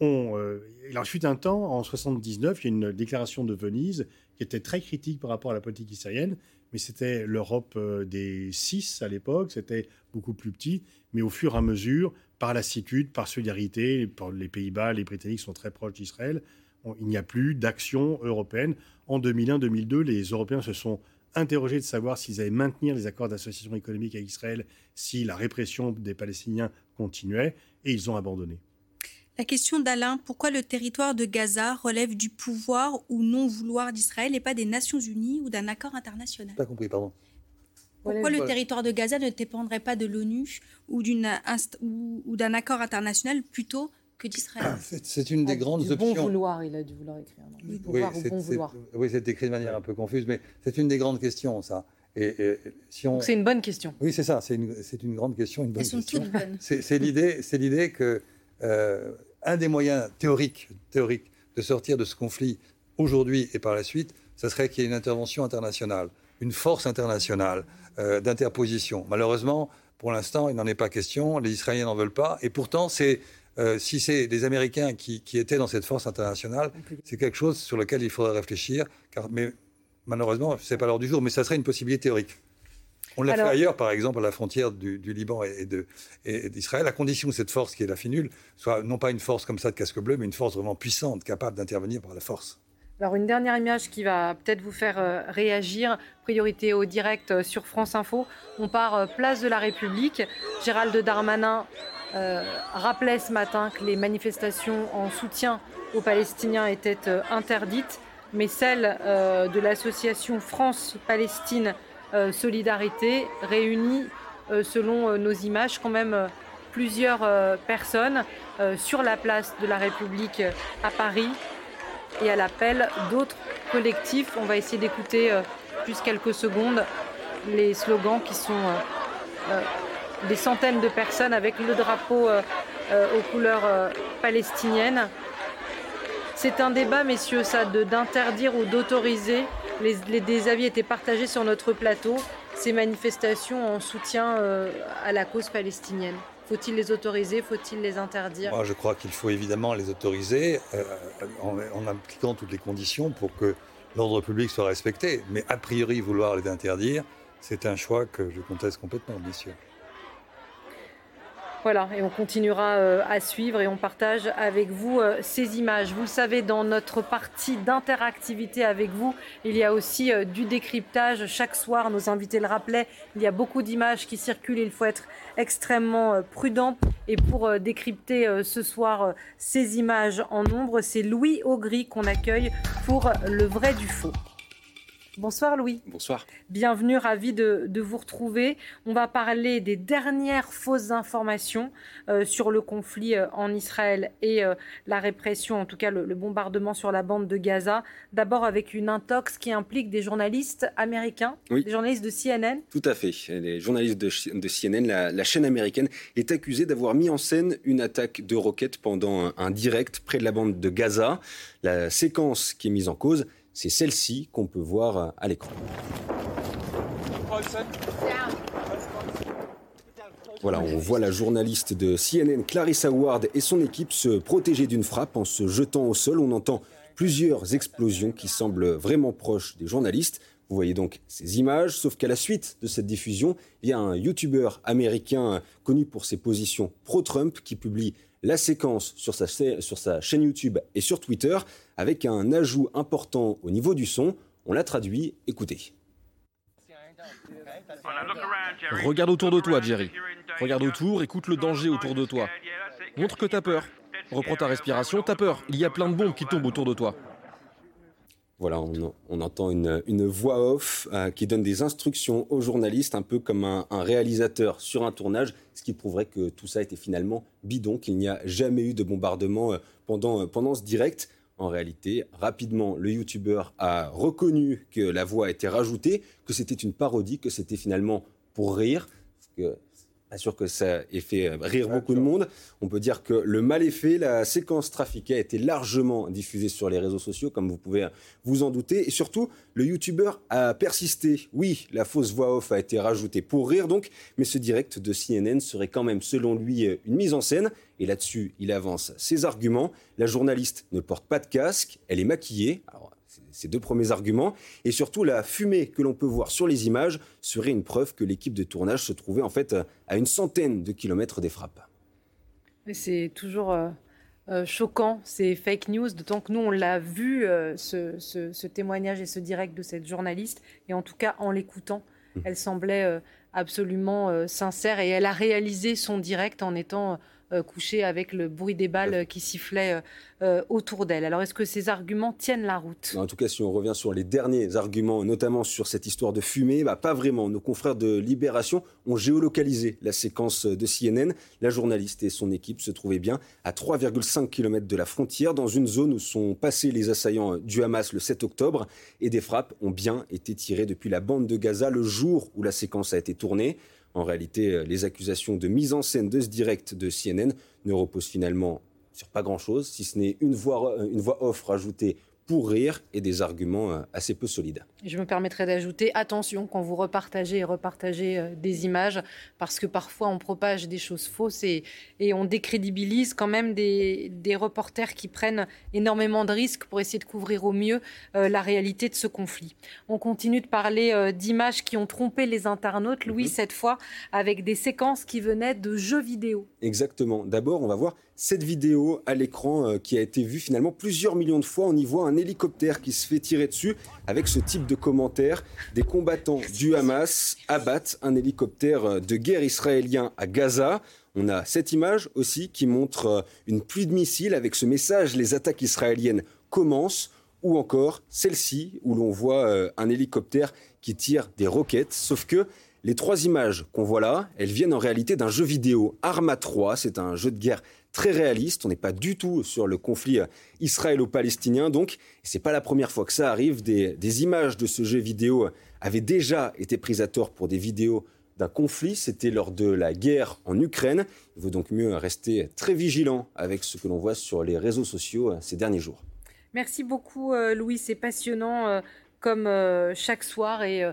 ont. Euh, en fut un temps, en 79, il y a une déclaration de Venise qui était très critique par rapport à la politique israélienne. Mais c'était l'Europe euh, des six à l'époque. C'était beaucoup plus petit. Mais au fur et à mesure, par lassitude, par solidarité. Les Pays-Bas, les Britanniques sont très proches d'Israël. Il n'y a plus d'action européenne. En 2001-2002, les Européens se sont interrogés de savoir s'ils allaient maintenir les accords d'association économique avec Israël si la répression des Palestiniens continuait, et ils ont abandonné. La question d'Alain, pourquoi le territoire de Gaza relève du pouvoir ou non vouloir d'Israël et pas des Nations Unies ou d'un accord international? Pas compris, pardon. Pourquoi le territoire de Gaza ne dépendrait pas de l'ONU ou d'un accord international plutôt que d'Israël C'est une des ah, grandes du options. Bon vouloir, il a dû vouloir écrire. oui, bon vouloir. Oui, c'est écrit de manière un peu confuse, mais c'est une des grandes questions, ça. Et, si on... c'est une bonne question. Oui, c'est ça. C'est une, une, grande question, une bonne Elles sont toutes bonnes. C'est l'idée, c'est l'idée que euh, un des moyens théoriques, théoriques de sortir de ce conflit aujourd'hui et par la suite, ça serait qu'il y ait une intervention internationale, une force internationale euh, d'interposition. Malheureusement, pour l'instant, il n'en est pas question. Les Israéliens n'en veulent pas. Et pourtant, c'est euh, si c'est des Américains qui, étaient dans cette force internationale, c'est quelque chose sur lequel il faudrait réfléchir. Car, mais malheureusement, ce n'est pas l'heure du jour, mais ça serait une possibilité théorique. On l'a fait ailleurs, par exemple, à la frontière du, Liban et, d'Israël, à condition que cette force qui est la finule soit non pas une force comme ça de casque bleu, mais une force vraiment puissante, capable d'intervenir par la force. Alors une dernière image qui va peut-être vous faire euh, réagir, priorité au direct euh, sur France Info. On part euh, place de la République. Gérald Darmanin rappelait ce matin que les manifestations en soutien aux Palestiniens étaient interdites, mais celle de l'association France-Palestine Solidarité réunit, selon nos images, quand même plusieurs personnes sur la place de la République à Paris et à l'appel d'autres collectifs. On va essayer d'écouter euh, juste quelques secondes les slogans qui sont euh, euh, des centaines de personnes avec le drapeau aux couleurs palestiniennes. C'est un débat, messieurs, ça, d'interdire ou d'autoriser. Les, les, avis étaient partagés sur notre plateau ces manifestations en soutien à la cause palestinienne. Faut-il les autoriser? Faut-il les interdire? Je crois qu'il faut évidemment les autoriser euh, en, appliquant toutes les conditions pour que l'ordre public soit respecté. Mais a priori, vouloir les interdire, c'est un choix que je conteste complètement, bien. Voilà, et on continuera euh, à suivre et on partage avec vous euh, ces images. Vous le savez, dans notre partie d'interactivité avec vous, il y a aussi euh, du décryptage. Chaque soir, nos invités le rappelaient, il y a beaucoup d'images qui circulent. Il faut être extrêmement prudent. Et pour décrypter ce soir ces images en nombre, c'est Louis Augry qu'on accueille pour le vrai du faux. Bonsoir Louis. Bonsoir. Bienvenue, ravi de, vous retrouver. On va parler des dernières fausses informations euh, sur le conflit euh, en Israël et euh, la répression, en tout cas le, bombardement sur la bande de Gaza. D'abord avec une intox qui implique des journalistes américains, des journalistes de CNN. Tout à fait. Les journalistes de, CNN, la, chaîne américaine, est accusée d'avoir mis en scène une attaque de roquettes pendant un direct près de la bande de Gaza. La séquence qui est mise en cause c'est celle-ci qu'on peut voir à l'écran. Voilà, on voit la journaliste de CNN, Clarissa Ward, et son équipe se protéger d'une frappe en se jetant au sol. On entend plusieurs explosions qui semblent vraiment proches des journalistes. Vous voyez donc ces images, sauf qu'à la suite de cette diffusion, il y a un YouTuber américain connu pour ses positions pro-Trump qui publie la séquence sur sa, sur sa chaîne YouTube et sur Twitter avec un ajout important au niveau du son. On l'a traduit, écoutez. Regarde autour de toi, Jerry. Regarde autour, écoute le danger autour de toi. Montre que t'as peur. Reprends ta respiration, t'as peur. Il y a plein de bombes qui tombent autour de toi. Voilà, on, entend une, voix off euh, qui donne des instructions aux journalistes, un peu comme un, réalisateur sur un tournage, ce qui prouverait que tout ça était finalement bidon, qu'il n'y a jamais eu de bombardement euh, pendant, euh, pendant ce direct. En réalité, rapidement, le youtubeur a reconnu que la voix a été rajoutée, que c'était une parodie, que c'était finalement pour rire. Pas sûr que ça ait fait rire beaucoup de monde. On peut dire que le mal est fait. La séquence trafiquée a été largement diffusée sur les réseaux sociaux, comme vous pouvez vous en douter. Et surtout, le youtubeur a persisté. Oui, la fausse voix off a été rajoutée pour rire, donc, mais ce direct de CNN serait quand même, selon lui, une mise en scène. Et là-dessus, il avance ses arguments. La journaliste ne porte pas de casque, elle est maquillée. Alors, ces deux premiers arguments. Et surtout, la fumée que l'on peut voir sur les images serait une preuve que l'équipe de tournage se trouvait en fait à une centaine de kilomètres des frappes. C'est toujours euh, euh, choquant, ces fake news, d'autant que nous, on l'a vu, euh, ce, témoignage et ce direct de cette journaliste, et en tout cas, en l'écoutant, mmh. elle semblait absolument sincère, et elle a réalisé son direct en étant euh, couchée avec le bruit des balles qui sifflaient euh, euh, autour d'elle. Alors est-ce que ces arguments tiennent la route? En tout cas, si on revient sur les derniers arguments, notamment sur cette histoire de fumée, bah, pas vraiment. Nos confrères de Libération ont géolocalisé la séquence de CNN. La journaliste et son équipe se trouvaient bien à 3,5 km de la frontière, dans une zone où sont passés les assaillants du Hamas le 7 octobre, et des frappes ont bien été tirées depuis la bande de Gaza le jour où la séquence a été tournée. En réalité, euh, les accusations de mise en scène de ce direct de CNN ne reposent finalement sur pas grand-chose, si ce n'est une voix, euh, une voix off rajoutée pour rire et des arguments euh, assez peu solides. Je me permettrai d'ajouter attention quand vous repartagez et repartagez euh, des images, parce que parfois on propage des choses fausses et, et on décrédibilise quand même des, des, reporters qui prennent énormément de risques pour essayer de couvrir au mieux euh, la réalité de ce conflit. On continue de parler euh, d'images qui ont trompé les internautes, Louis, mhm. cette fois avec des séquences qui venaient de jeux vidéo. Exactement. D'abord, on va voir cette vidéo à l'écran euh, qui a été vue finalement plusieurs millions de fois. On y voit un hélicoptère qui se fait tirer dessus avec ce type de commentaires. Des combattants du Hamas abattent un hélicoptère euh, de guerre israélien à Gaza. On a cette image aussi qui montre euh, une pluie de missiles avec ce message les attaques israéliennes commencent ou encore celle-ci où l'on voit un hélicoptère qui tire des roquettes sauf que les trois images qu'on voit là, elles viennent en réalité d'un jeu vidéo Arma 3, c'est un jeu de guerre très réaliste. On n'est pas du tout sur le conflit euh, israélo-palestinien. Donc, c'est pas la première fois que ça arrive. Des, images de ce jeu vidéo euh, avaient déjà été prises à tort pour des vidéos d'un conflit. C'était lors de la guerre en Ukraine. Il vaut donc mieux rester très vigilant avec ce que l'on voit sur les réseaux sociaux euh, ces derniers jours. Merci beaucoup, Louis. C'est passionnant comme chaque soir et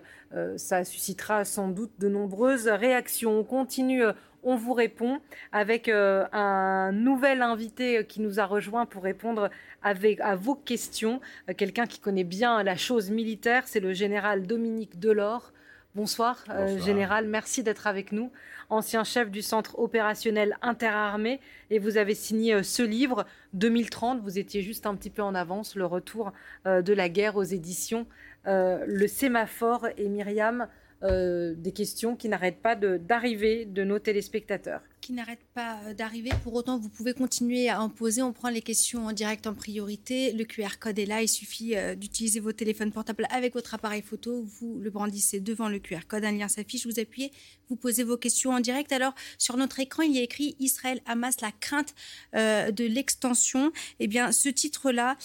ça suscitera sans doute de nombreuses réactions. On continue on vous répond avec euh, un nouvel invité qui nous a rejoint pour répondre avec, à vos questions. Euh, quelqu'un qui connaît bien la chose militaire, c'est le général Dominique Delors. Bonsoir, euh, général, merci d'être avec nous. Ancien chef du centre opérationnel interarmé et vous avez signé ce livre 2030. Vous étiez juste un petit peu en avance, le retour de la guerre aux éditions Le Sémaphore et Myriam. Euh, des questions qui n'arrêtent pas d'arriver de, nos téléspectateurs qui n'arrête pas euh, d'arriver. Pour autant, vous pouvez continuer à en poser. On prend les questions en direct en priorité. Le QR code est là. Il suffit euh, d'utiliser vos téléphones portables avec votre appareil photo. Vous le brandissez devant le QR code. Un lien s'affiche. Vous appuyez. Vous posez vos questions en direct. Alors, sur notre écran, il y a écrit Israël, Hamas, la crainte euh, de l'extension. Eh bien, ce titre-là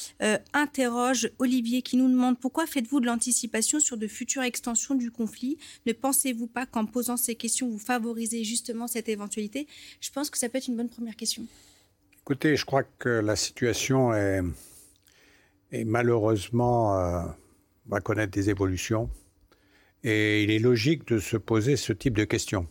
interroge Olivier qui nous demande pourquoi faites-vous de l'anticipation sur de futures extensions du conflit? Ne pensez-vous pas qu'en posant ces questions, vous favorisez justement cette éventualité? Je pense que ça peut être une bonne première question. Écoutez, je crois que la situation est, malheureusement euh, va connaître des évolutions. Et il est logique de se poser ce type de questions.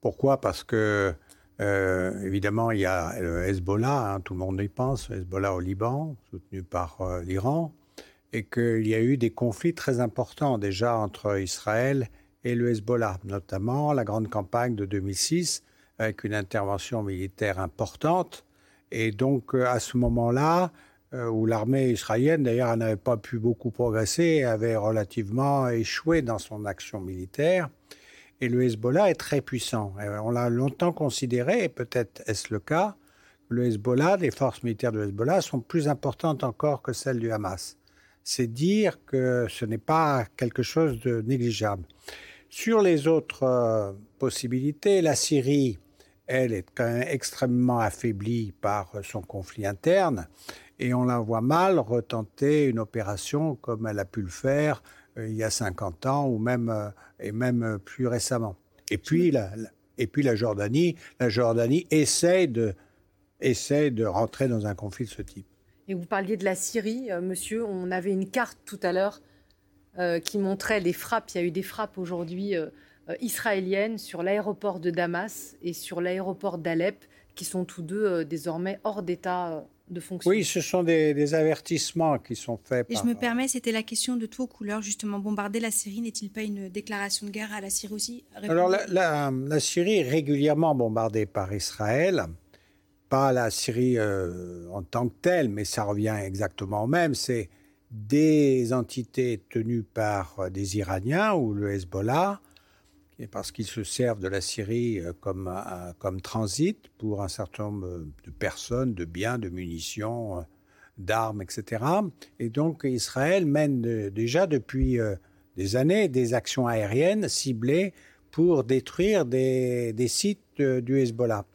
Pourquoi? Parce que, euh, évidemment, il y a le Hezbollah, hein, tout le monde y pense, Hezbollah au Liban, soutenu par euh, l'Iran, et qu'il y a eu des conflits très importants déjà entre Israël et le Hezbollah, notamment la grande campagne de 2006 avec une intervention militaire importante. Et donc, euh, à ce moment-là, euh, où l'armée israélienne, d'ailleurs, n'avait pas pu beaucoup progresser, avait relativement échoué dans son action militaire. Et le Hezbollah est très puissant. on l'a longtemps considéré, et peut-être est-ce le cas, le Hezbollah, les forces militaires du Hezbollah sont plus importantes encore que celles du Hamas. C'est dire que ce n'est pas quelque chose de négligeable. Sur les autres euh, possibilités, la Syrie elle est quand même extrêmement affaiblie par son conflit interne et on la voit mal retenter une opération comme elle a pu le faire euh, il y a 50 ans ou même, euh, et même plus récemment. Et puis la, et puis la Jordanie, la Jordanie essaie de, essaie de rentrer dans un conflit de ce type. Et vous parliez de la Syrie, euh, monsieur. On avait une carte tout à l'heure qui montrait les frappes. Il y a eu des frappes aujourd'hui euh, israélienne sur l'aéroport de Damas et sur l'aéroport d'Alep, qui sont tous deux euh, désormais hors d'état euh, de fonction. Oui, ce sont des, avertissements qui sont faits. Et je me permets, c'était la question de tout aux couleurs, justement. Bombarder la Syrie n'est-il pas une déclaration de guerre à la Syrie aussi Alors, la, Syrie est régulièrement bombardée par Israël. Pas la Syrie en tant que telle, mais ça revient exactement au même. C'est des entités tenues par des Iraniens ou le Hezbollah parce qu'ils se servent de la Syrie euh, comme, euh, comme transit pour un certain nombre de personnes, de biens, de munitions, euh, d'armes, etc. Et donc Israël mène déjà depuis des années des actions aériennes ciblées pour détruire des, des sites du Hezbollah.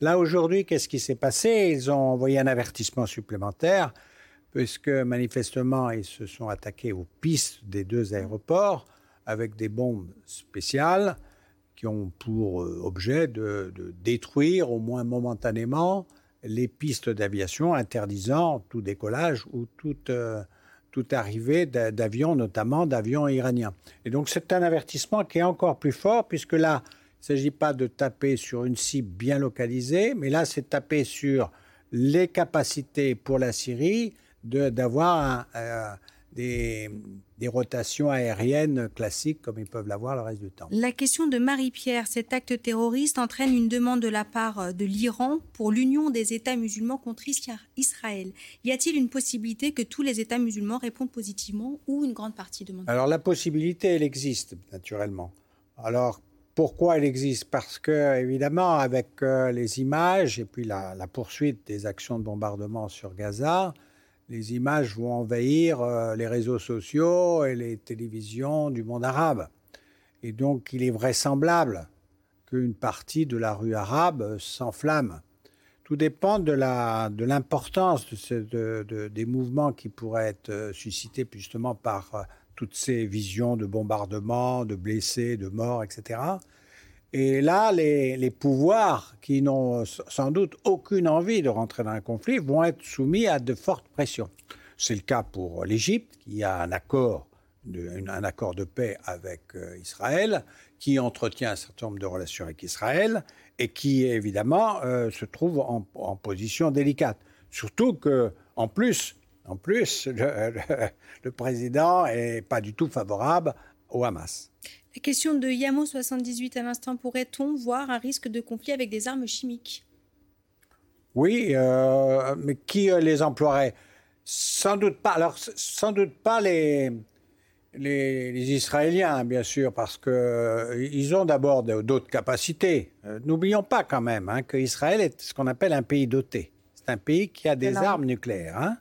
Là, aujourd'hui, qu'est-ce qui s'est passé? Ils ont envoyé un avertissement supplémentaire, puisque manifestement, ils se sont attaqués aux pistes des deux aéroports avec des bombes spéciales qui ont pour euh, objet de, détruire, au moins momentanément, les pistes d'aviation interdisant tout décollage ou toute, euh, toute arrivée d'avions, notamment d'avions iraniens. Et donc c'est un avertissement qui est encore plus fort, puisque là, il ne s'agit pas de taper sur une cible bien localisée, mais là, c'est taper sur les capacités pour la Syrie d'avoir euh, des, des, rotations aériennes classiques comme ils peuvent l'avoir le reste du temps. La question de Marie-Pierre, cet acte terroriste entraîne une demande de la part euh, de l'Iran pour l'union des États musulmans contre Israël. Y a-t-il une possibilité que tous les États musulmans répondent positivement ou une grande partie demande? Alors la possibilité, elle existe naturellement. Alors pourquoi elle existe? Parce que, évidemment, avec euh, les images et puis la, poursuite des actions de bombardement sur Gaza, les images vont envahir euh, les réseaux sociaux et les télévisions du monde arabe. Et donc, il est vraisemblable qu'une partie de la rue arabe s'enflamme. Tout dépend de l'importance de des mouvements qui pourraient être euh, suscités justement par toutes ces visions de bombardements, de blessés, de morts, etc. Et là, les, pouvoirs qui n'ont sans doute aucune envie de rentrer dans un conflit vont être soumis à de fortes pressions. C'est le cas pour l'Égypte, qui a un accord de, un accord de paix avec euh, Israël, qui entretient un certain nombre de relations avec Israël et qui évidemment euh, se trouve en, position délicate. Surtout que, en plus, en plus, le, président est pas du tout favorable au Hamas. La question de Yamo 78 à l'instant, pourrait-on voir un risque de conflit avec des armes chimiques? Oui, euh, mais qui euh, les emploierait? Sans doute pas. Alors, sans doute pas les, les, Israéliens, bien sûr, parce qu'ils euh, ont d'abord d'autres capacités. N'oublions pas quand même hein, qu'Israël est ce qu'on appelle un pays doté. C'est un pays qui a des armes nucléaires. Hein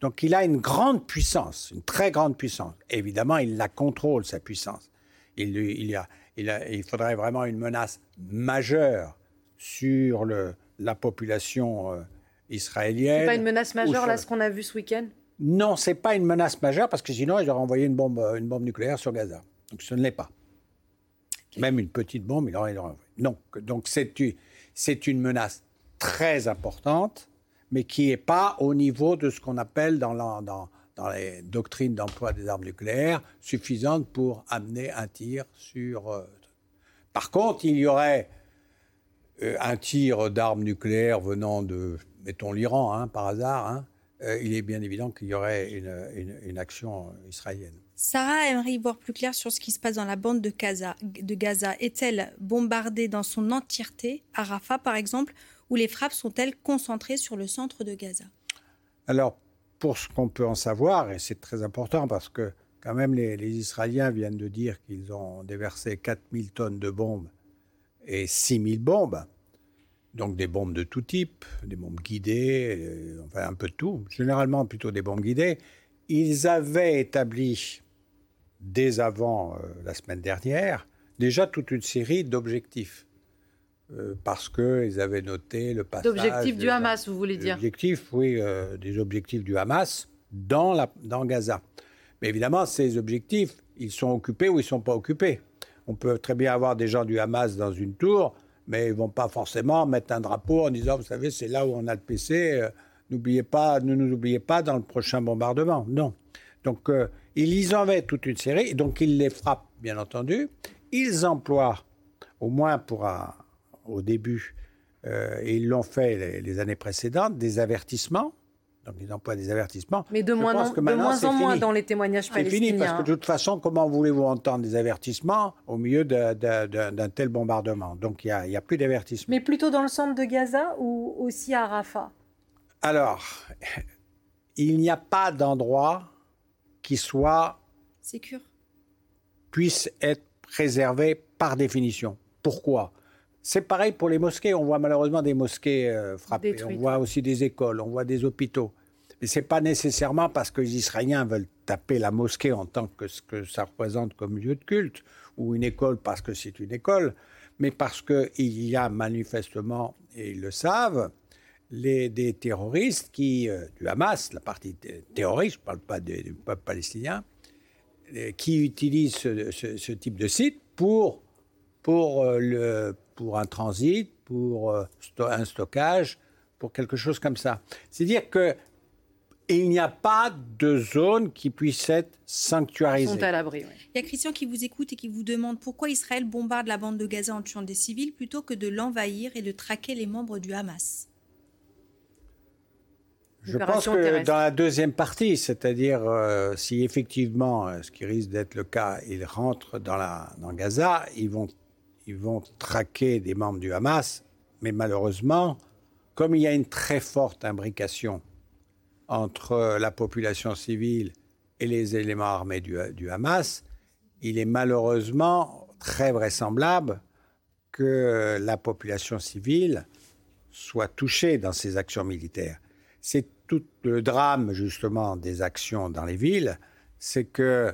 donc il a une grande puissance, une très grande puissance. Évidemment, il la contrôle, sa puissance. Il, il, a, il, faudrait vraiment une menace majeure sur le, la population euh, israélienne. C'est pas une menace majeure, là, ce qu'on a vu ce week-end? Non, c'est pas une menace majeure, parce que sinon, ils auraient envoyé une bombe, une bombe nucléaire sur Gaza. Donc ce ne l'est pas. Même une petite bombe, il aurait, envoyé. Non, donc c'est une menace très importante mais qui n'est pas au niveau de ce qu'on appelle dans, les doctrines d'emploi des armes nucléaires suffisante pour amener un tir sur. Euh, par contre, il y aurait euh, un tir d'armes nucléaires venant de, mettons l'Iran, hein, par hasard. Hein, euh, il est bien évident qu'il y aurait une, une, action israélienne. Sarah aimerait y voir plus clair sur ce qui se passe dans la bande de Gaza. De Gaza. Est-elle bombardée dans son entièreté, à Rafah par exemple, où les frappes sont-elles concentrées sur le centre de Gaza Alors, pour ce qu'on peut en savoir, et c'est très important parce que quand même les, Israéliens viennent de dire qu'ils ont déversé 4000 tonnes de bombes et 6000 bombes, donc des bombes de tout type, des bombes guidées, euh, enfin un peu de tout, généralement plutôt des bombes guidées. Ils avaient établi, dès avant euh, la semaine dernière, déjà toute une série d'objectifs. Euh, parce qu'ils avaient noté le passage... D'objectifs du Hamas, vous voulez dire Objectifs, oui, euh, des objectifs du Hamas dans, la, dans Gaza. Mais évidemment, ces objectifs, ils sont occupés ou ils ne sont pas occupés. On peut très bien avoir des gens du Hamas dans une tour, mais ils ne vont pas forcément mettre un drapeau en disant, vous savez, c'est là où on a le PC, euh, n'oubliez pas, ne nous oubliez pas dans le prochain bombardement. Non. Donc, ils en avaient toute une série, donc ils les frappent, bien entendu. Ils emploient, au moins pour un, au début, euh, et ils l'ont fait les, années précédentes, des avertissements. Donc ils emploient des avertissements. Mais de moins, en, moins dans les témoignages palestiniens. C'est fini parce que de toute façon, comment voulez-vous entendre des avertissements au milieu d'un tel bombardement? Donc il n'y a, a, plus d'avertissements. Mais plutôt dans le centre de Gaza ou aussi à Rafah? Alors, il n'y a pas d'endroit qui soit... Sécure. Puisse être préservé par définition. Pourquoi? C'est pareil pour les mosquées. On voit malheureusement des mosquées euh, frappées. on voit aussi des écoles, on voit des hôpitaux. Mais ce n'est pas nécessairement parce que les Israéliens veulent taper la mosquée en tant que ce que ça représente comme lieu de culte, ou une école parce que c'est une école, mais parce qu'il y a manifestement, et ils le savent, les, des terroristes qui, euh, du Hamas, la partie terroriste, je ne parle pas du peuple palestinien, euh, qui utilisent ce, type de site pour, pour le pour un transit, pour euh, un stockage, pour quelque chose comme ça. C'est-à-dire que il n'y a pas de zone qui puisse être Ils sanctuarisée. sont à l'abri. ouais. Il y a Christian qui vous écoute et qui vous demande pourquoi Israël bombarde la bande de Gaza en tuant des civils plutôt que de l'envahir et de traquer les membres du Hamas. Je pense que terrestre. dans la deuxième partie, c'est-à-dire euh, si effectivement, euh, ce qui risque d'être le cas, ils rentrent dans, la, dans Gaza, ils vont, ils vont traquer des membres du Hamas, mais malheureusement, comme il y a une très forte imbrication entre la population civile et les éléments armés du, du Hamas, il est malheureusement très vraisemblable que la population civile soit touchée dans ces actions militaires. C'est tout le drame justement des actions dans les villes, c'est que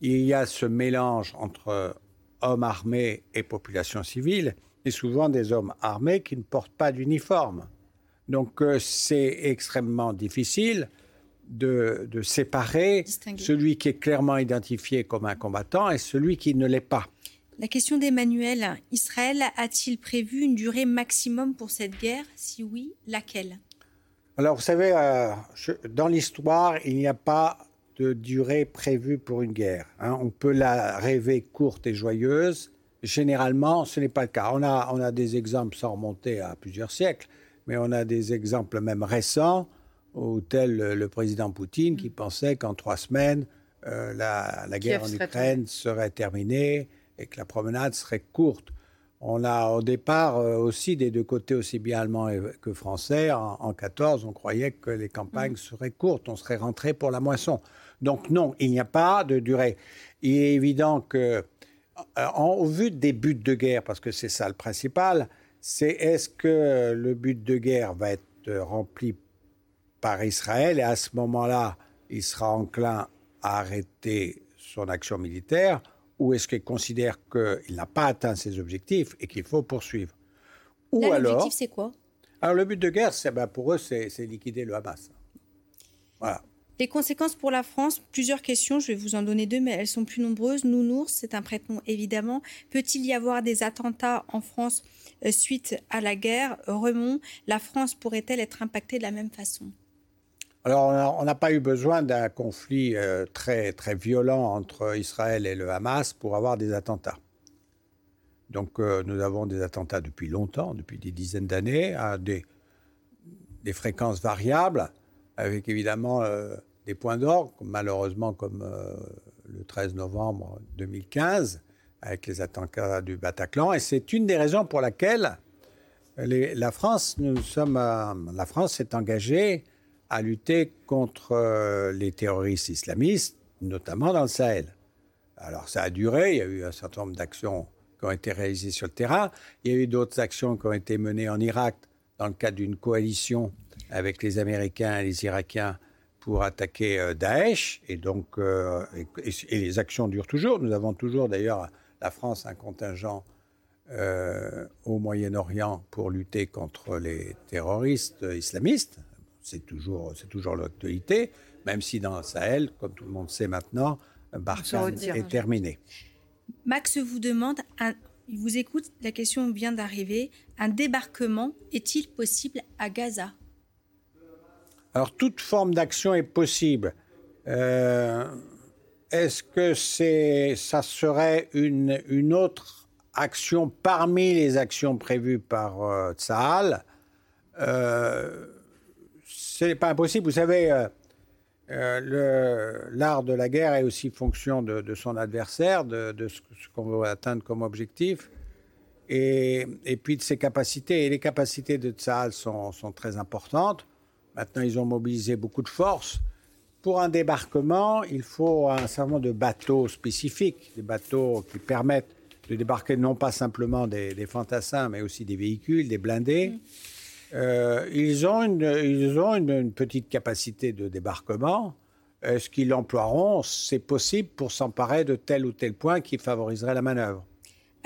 il y a ce mélange entre hommes armés et population civile, et souvent des hommes armés qui ne portent pas d'uniforme. Donc euh, c'est extrêmement difficile de, de séparer Distinguer. celui qui est clairement identifié comme un combattant et celui qui ne l'est pas. La question d'Emmanuel, Israël a-t-il prévu une durée maximum pour cette guerre? Si oui, laquelle? Alors, vous savez, euh, je- dans l'histoire, il n'y a pas de durée prévue pour une guerre. hein. On peut la rêver courte et joyeuse. Généralement, ce n'est pas le cas. On a, on a des exemples sans remonter à plusieurs siècles, mais on a des exemples même récents, où tel le, le président Poutine qui pensait qu'en trois semaines, euh, la, la guerre en Ukraine serait terminée et que la promenade serait courte. On a au départ euh, aussi des deux côtés, aussi bien allemands que français. En, en 14, on croyait que les campagnes seraient courtes, on serait rentré pour la moisson. Donc non, il n'y a pas de durée. Il est évident que, euh, en- au vu des buts de guerre, parce que c'est ça le principal, c'est est-ce que le but de guerre va être euh, rempli par Israël et à ce moment-là, il sera enclin à arrêter son action militaire ou est-ce qu'il considère qu'il n'a pas atteint ses objectifs et qu'il faut poursuivre? Ou Là, alors, l'objectif, c'est quoi? Alors le but de guerre, c'est, ben, pour eux, c'est, c'est liquider le Hamas. Voilà. Les conséquences pour la France, plusieurs questions, je vais vous en donner deux, mais elles sont plus nombreuses. Nounours, c'est un prête-nom évidemment. Peut-il y avoir des attentats en France euh, suite à la guerre? Remond, la France pourrait-elle être impactée de la même façon? Alors, on n'a pas eu besoin d'un conflit euh, très, très violent entre Israël et le Hamas pour avoir des attentats. Donc, euh, nous avons des attentats depuis longtemps, depuis des dizaines d'années, à des, fréquences variables, avec évidemment des points d'orgue, malheureusement comme euh, le 13 novembre 2015, avec les attentats du Bataclan. Et c'est une des raisons pour laquelle la France, nous sommes, euh, la France s'est engagée à lutter contre euh, les terroristes islamistes, notamment dans le Sahel. Alors ça a duré, il y a eu un certain nombre d'actions qui ont été réalisées sur le terrain, il y a eu d'autres actions qui ont été menées en Irak dans le cadre d'une coalition avec les Américains et les Irakiens pour attaquer euh, Daesh, et donc euh, et, et les actions durent toujours. Nous avons toujours d'ailleurs la France un contingent euh, au Moyen-Orient pour lutter contre les terroristes islamistes. C'est toujours, c'est toujours l'actualité, même si dans le Sahel, comme tout le monde sait maintenant, Barkhane est terminé. Max vous demande, un- il vous écoute, la question vient d'arriver, un débarquement est-il possible à Gaza? Alors, toute forme d'action est possible. Euh, Est-ce que c'est, ça serait une, une autre action parmi les actions prévues par euh, Tsahal? Euh, C'est pas impossible. Vous savez, euh, euh, l'art de la guerre est aussi fonction de, son adversaire, de, ce, qu'on veut atteindre comme objectif, et, et puis de ses capacités. Et les capacités de Tsahal sont, sont très importantes. Maintenant, ils ont mobilisé beaucoup de forces. Pour un débarquement, il faut un certain nombre de bateaux spécifiques, des bateaux qui permettent de débarquer non pas simplement des, des fantassins, mais aussi des véhicules, des blindés. Euh, ils ont, une, ils ont une, une petite capacité de débarquement. Est-ce qu'ils l'emploieront C'est possible pour s'emparer de tel ou tel point qui favoriserait la manœuvre.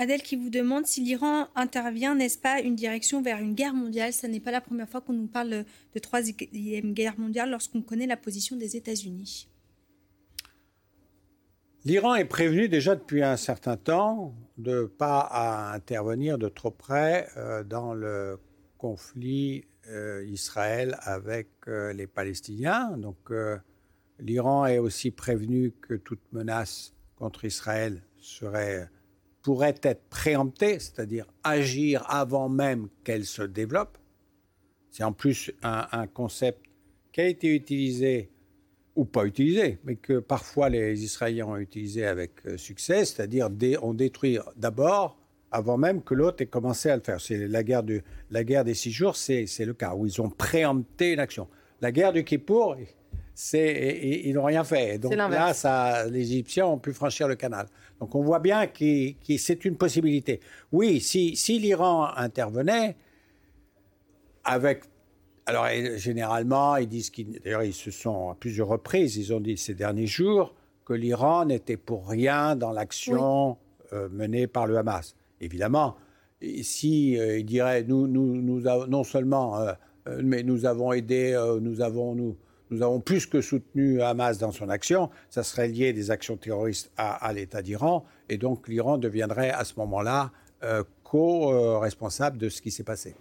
Adèle qui vous demande si l'Iran intervient, n'est-ce pas une direction vers une guerre mondiale Ce n'est pas la première fois qu'on nous parle de troisième guerre mondiale lorsqu'on connaît la position des États-Unis. L'Iran est prévenu déjà depuis un certain temps de ne pas intervenir de trop près euh, dans le conflit euh, Israël avec euh, les Palestiniens. Donc l'Iran est aussi prévenu que toute menace contre Israël serait, pourrait être préemptée, c'est-à-dire agir avant même qu'elle se développe. C'est en plus un, concept qui a été utilisé ou pas utilisé, mais que parfois les Israéliens ont utilisé avec euh, succès, c'est-à-dire dé- on détruit d'abord avant même que l'autre ait commencé à le faire. C'est la guerre, la guerre des six jours, c'est le cas où ils ont préempté une action. La guerre du Kippour, ils n'ont rien fait. Donc là, ça, les Égyptiens ont pu franchir le canal. Donc on voit bien que c'est une possibilité. Oui, si, si l'Iran intervenait avec alors, généralement, ils disent qu'ils. D'ailleurs, ils se sont, à plusieurs reprises, ils ont dit ces derniers jours que l'Iran n'était pour rien dans l'action euh, menée par le Hamas. Évidemment, si euh, ils diraient, nous, nous, nous non seulement, euh, mais nous avons aidé, nous avons, nous, nous avons plus que soutenu Hamas dans son action, ça serait lié des actions terroristes à, à l'État d'Iran, et donc l'Iran deviendrait à ce moment-là euh, co-responsable de ce qui s'est passé.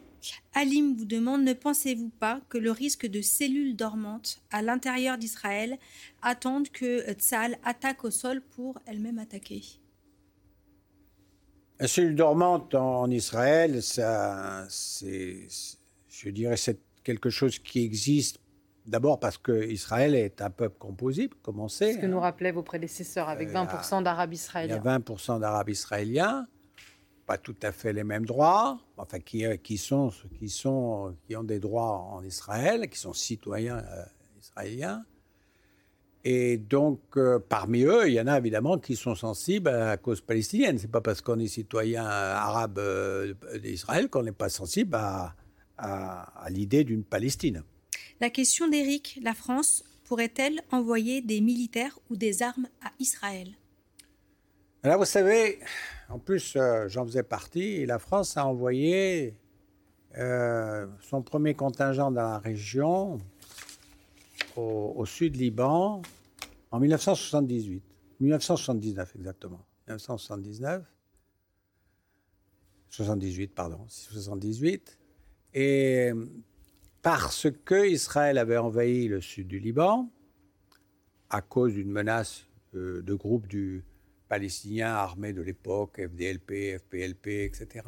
Alim vous demande ne pensez-vous pas que le risque de cellules dormantes à l'intérieur d'Israël attendent que Tzal attaque au sol pour elle-même attaquer? La cellule dormante en, en Israël, ça, c'est, je dirais, c'est quelque chose qui existe d'abord parce que Israël est un peuple on sait. Ce que nous rappelaient vos prédécesseurs avec Euh, 20% d'Arabes Il y a israéliens. 20% d'Arabes israéliens, pas tout à fait les mêmes droits, enfin qui, euh, qui, sont, qui, sont, qui ont des droits en Israël, qui sont citoyens euh, israéliens. Et donc, euh, parmi eux, il y en a évidemment qui sont sensibles à la cause palestinienne. C'est pas parce qu'on est citoyen euh, arabe euh, d'Israël qu'on n'est pas sensible à, à- à l'idée d'une Palestine. La question d'Éric, la France pourrait-elle envoyer des militaires ou des armes à Israël? Vous savez, en plus, euh, j'en faisais partie, la France a envoyé euh, son premier contingent dans la région, au, au sud Liban, en 1978. 1979 exactement. 1979. 78, pardon. 78. Et parce que Israël avait envahi le sud du Liban, à cause d'une menace euh, de groupes du palestiniens armés de l'époque, FDLP, FPLP, etc.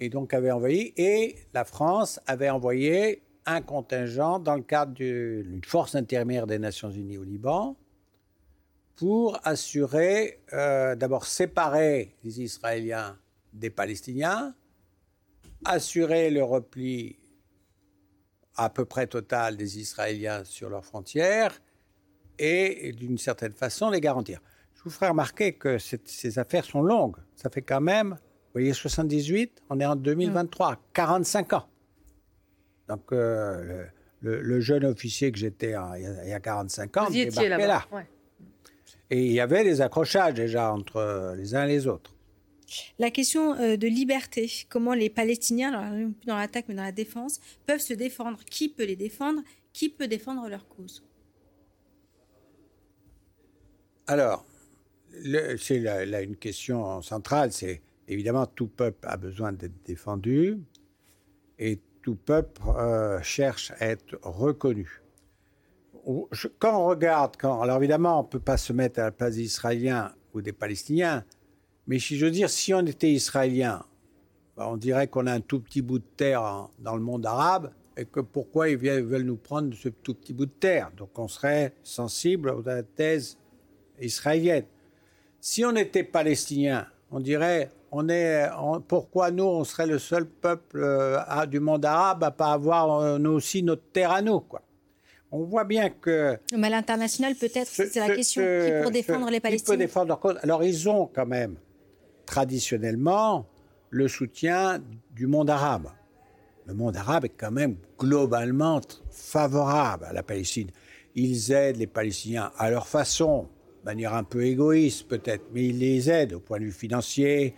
Et donc avait envahi, et la France avait envoyé un contingent dans le cadre du- d'une force intermédiaire des Nations Unies au Liban pour assurer, euh, d'abord séparer les Israéliens des Palestiniens, assurer le repli à peu près total des Israéliens sur leurs frontières et d'une certaine façon les garantir. Je vous ferai remarquer que cette- ces affaires sont longues. Ça fait quand même, vous voyez, 78, on est en 2023, 45 ans. Donc euh, le, le- le jeune officier que j'étais il y a- il y a 45 ans Vous y débarquait là. ouais. Et il y avait des accrochages déjà entre les uns et les autres. La question euh, de liberté, comment les Palestiniens, dans l'attaque mais dans la défense, peuvent se défendre? Qui peut les défendre? Qui peut défendre leur cause? Alors, c'est là, une question centrale, c'est évidemment tout peuple a besoin d'être défendu et tout peuple euh, cherche à être reconnu. Quand on regarde, quand, alors évidemment on ne peut pas se mettre à la place des Israéliens ou des Palestiniens, mais si je veux dire, si on était Israélien, ben, on dirait qu'on a un tout petit bout de terre dans le monde arabe et que pourquoi ils veulent nous prendre ce tout petit bout de terre? Donc on serait sensible à la thèse israélienne. Si on était palestinien, on dirait, on est, on- pourquoi nous, on serait le seul peuple euh, du monde arabe à pas avoir euh, nous aussi notre terre à nous, quoi? On voit bien que Mais à l'international, peut-être, ce- c'est la question. ce- Qui pour ce- défendre les Qui peut Palestiniens défendre leur cause Alors, ils ont quand même, traditionnellement, le soutien du monde arabe. Le monde arabe est quand même globalement favorable à la Palestine. Ils aident les Palestiniens à leur façon, de manière un peu égoïste peut-être, mais ils les aident au point de vue financier.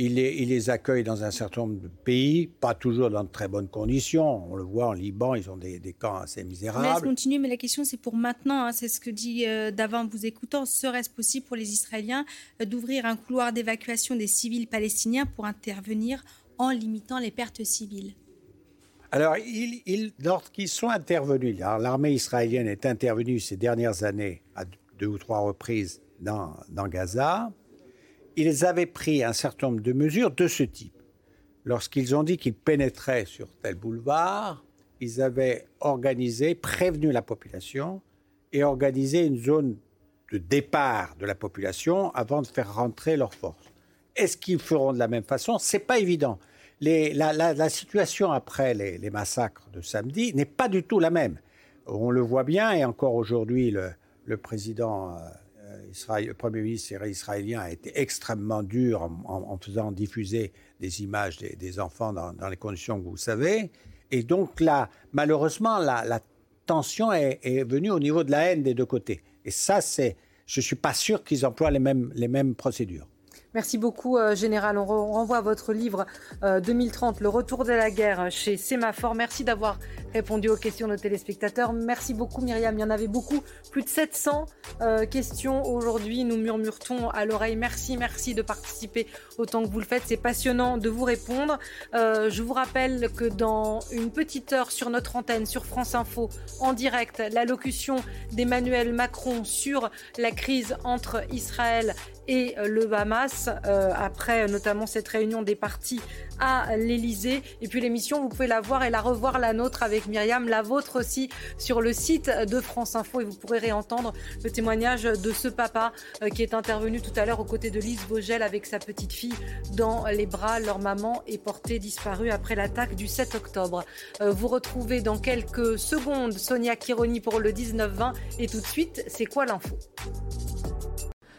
Ils les, accueillent dans un certain nombre de pays, pas toujours dans de très bonnes conditions. On le voit en Liban, ils ont des, des camps assez misérables. continuer, mais la question c'est pour maintenant. hein, c'est ce que dit euh, d'avant en vous écoutant. Serait-ce possible pour les Israéliens euh, d'ouvrir un couloir d'évacuation des civils palestiniens pour intervenir en limitant les pertes civiles? Alors, lorsqu'ils sont intervenus, l'armée israélienne est intervenue ces dernières années à deux ou trois reprises dans, dans Gaza, ils avaient pris un certain nombre de mesures de ce type. Lorsqu'ils ont dit qu'ils pénétraient sur tel boulevard, ils avaient organisé, prévenu la population et organisé une zone de départ de la population avant de faire rentrer leurs forces. Est-ce qu'ils feront de la même façon? C'est pas évident. la, situation après les, massacres de samedi n'est pas du tout la même. On le voit bien, et encore aujourd'hui, le, président euh, le premier ministre israélien a été extrêmement dur en, faisant diffuser des images des, enfants dans, les conditions que vous savez. Et donc là, malheureusement, la, tension est, est, venue au niveau de la haine des deux côtés. Et ça, c'est, je ne suis pas sûr qu'ils emploient les mêmes, les mêmes procédures. Merci beaucoup, euh, Général. On, renvoie votre livre 2030, euh, Le retour de la guerre chez Sémaphore. Merci d'avoir répondu aux questions de nos téléspectateurs. Merci beaucoup, Myriam. Il y en avait beaucoup, plus de 700 euh, questions aujourd'hui. Nous murmure-t-on à l'oreille. Merci, merci de participer autant que vous le faites. C'est passionnant de vous répondre. je vous rappelle que dans une petite heure sur notre antenne, sur France Info, en direct, l'allocution d'Emmanuel Macron sur la crise entre Israël et le Hamas, euh, après notamment cette réunion des partis à l'Elysée. Et puis l'émission, vous pouvez la voir et la revoir, la nôtre avec Myriam, la vôtre aussi sur le site de France Info et vous pourrez réentendre le témoignage de ce papa euh, qui est intervenu tout à l'heure aux côtés de Lise Vogel avec sa petite fille dans les bras. Leur maman est portée disparue après l'attaque du 7 octobre. Euh, vous retrouvez dans quelques secondes Sonia Kironi pour le 19-20 et tout de suite, c'est quoi l'info?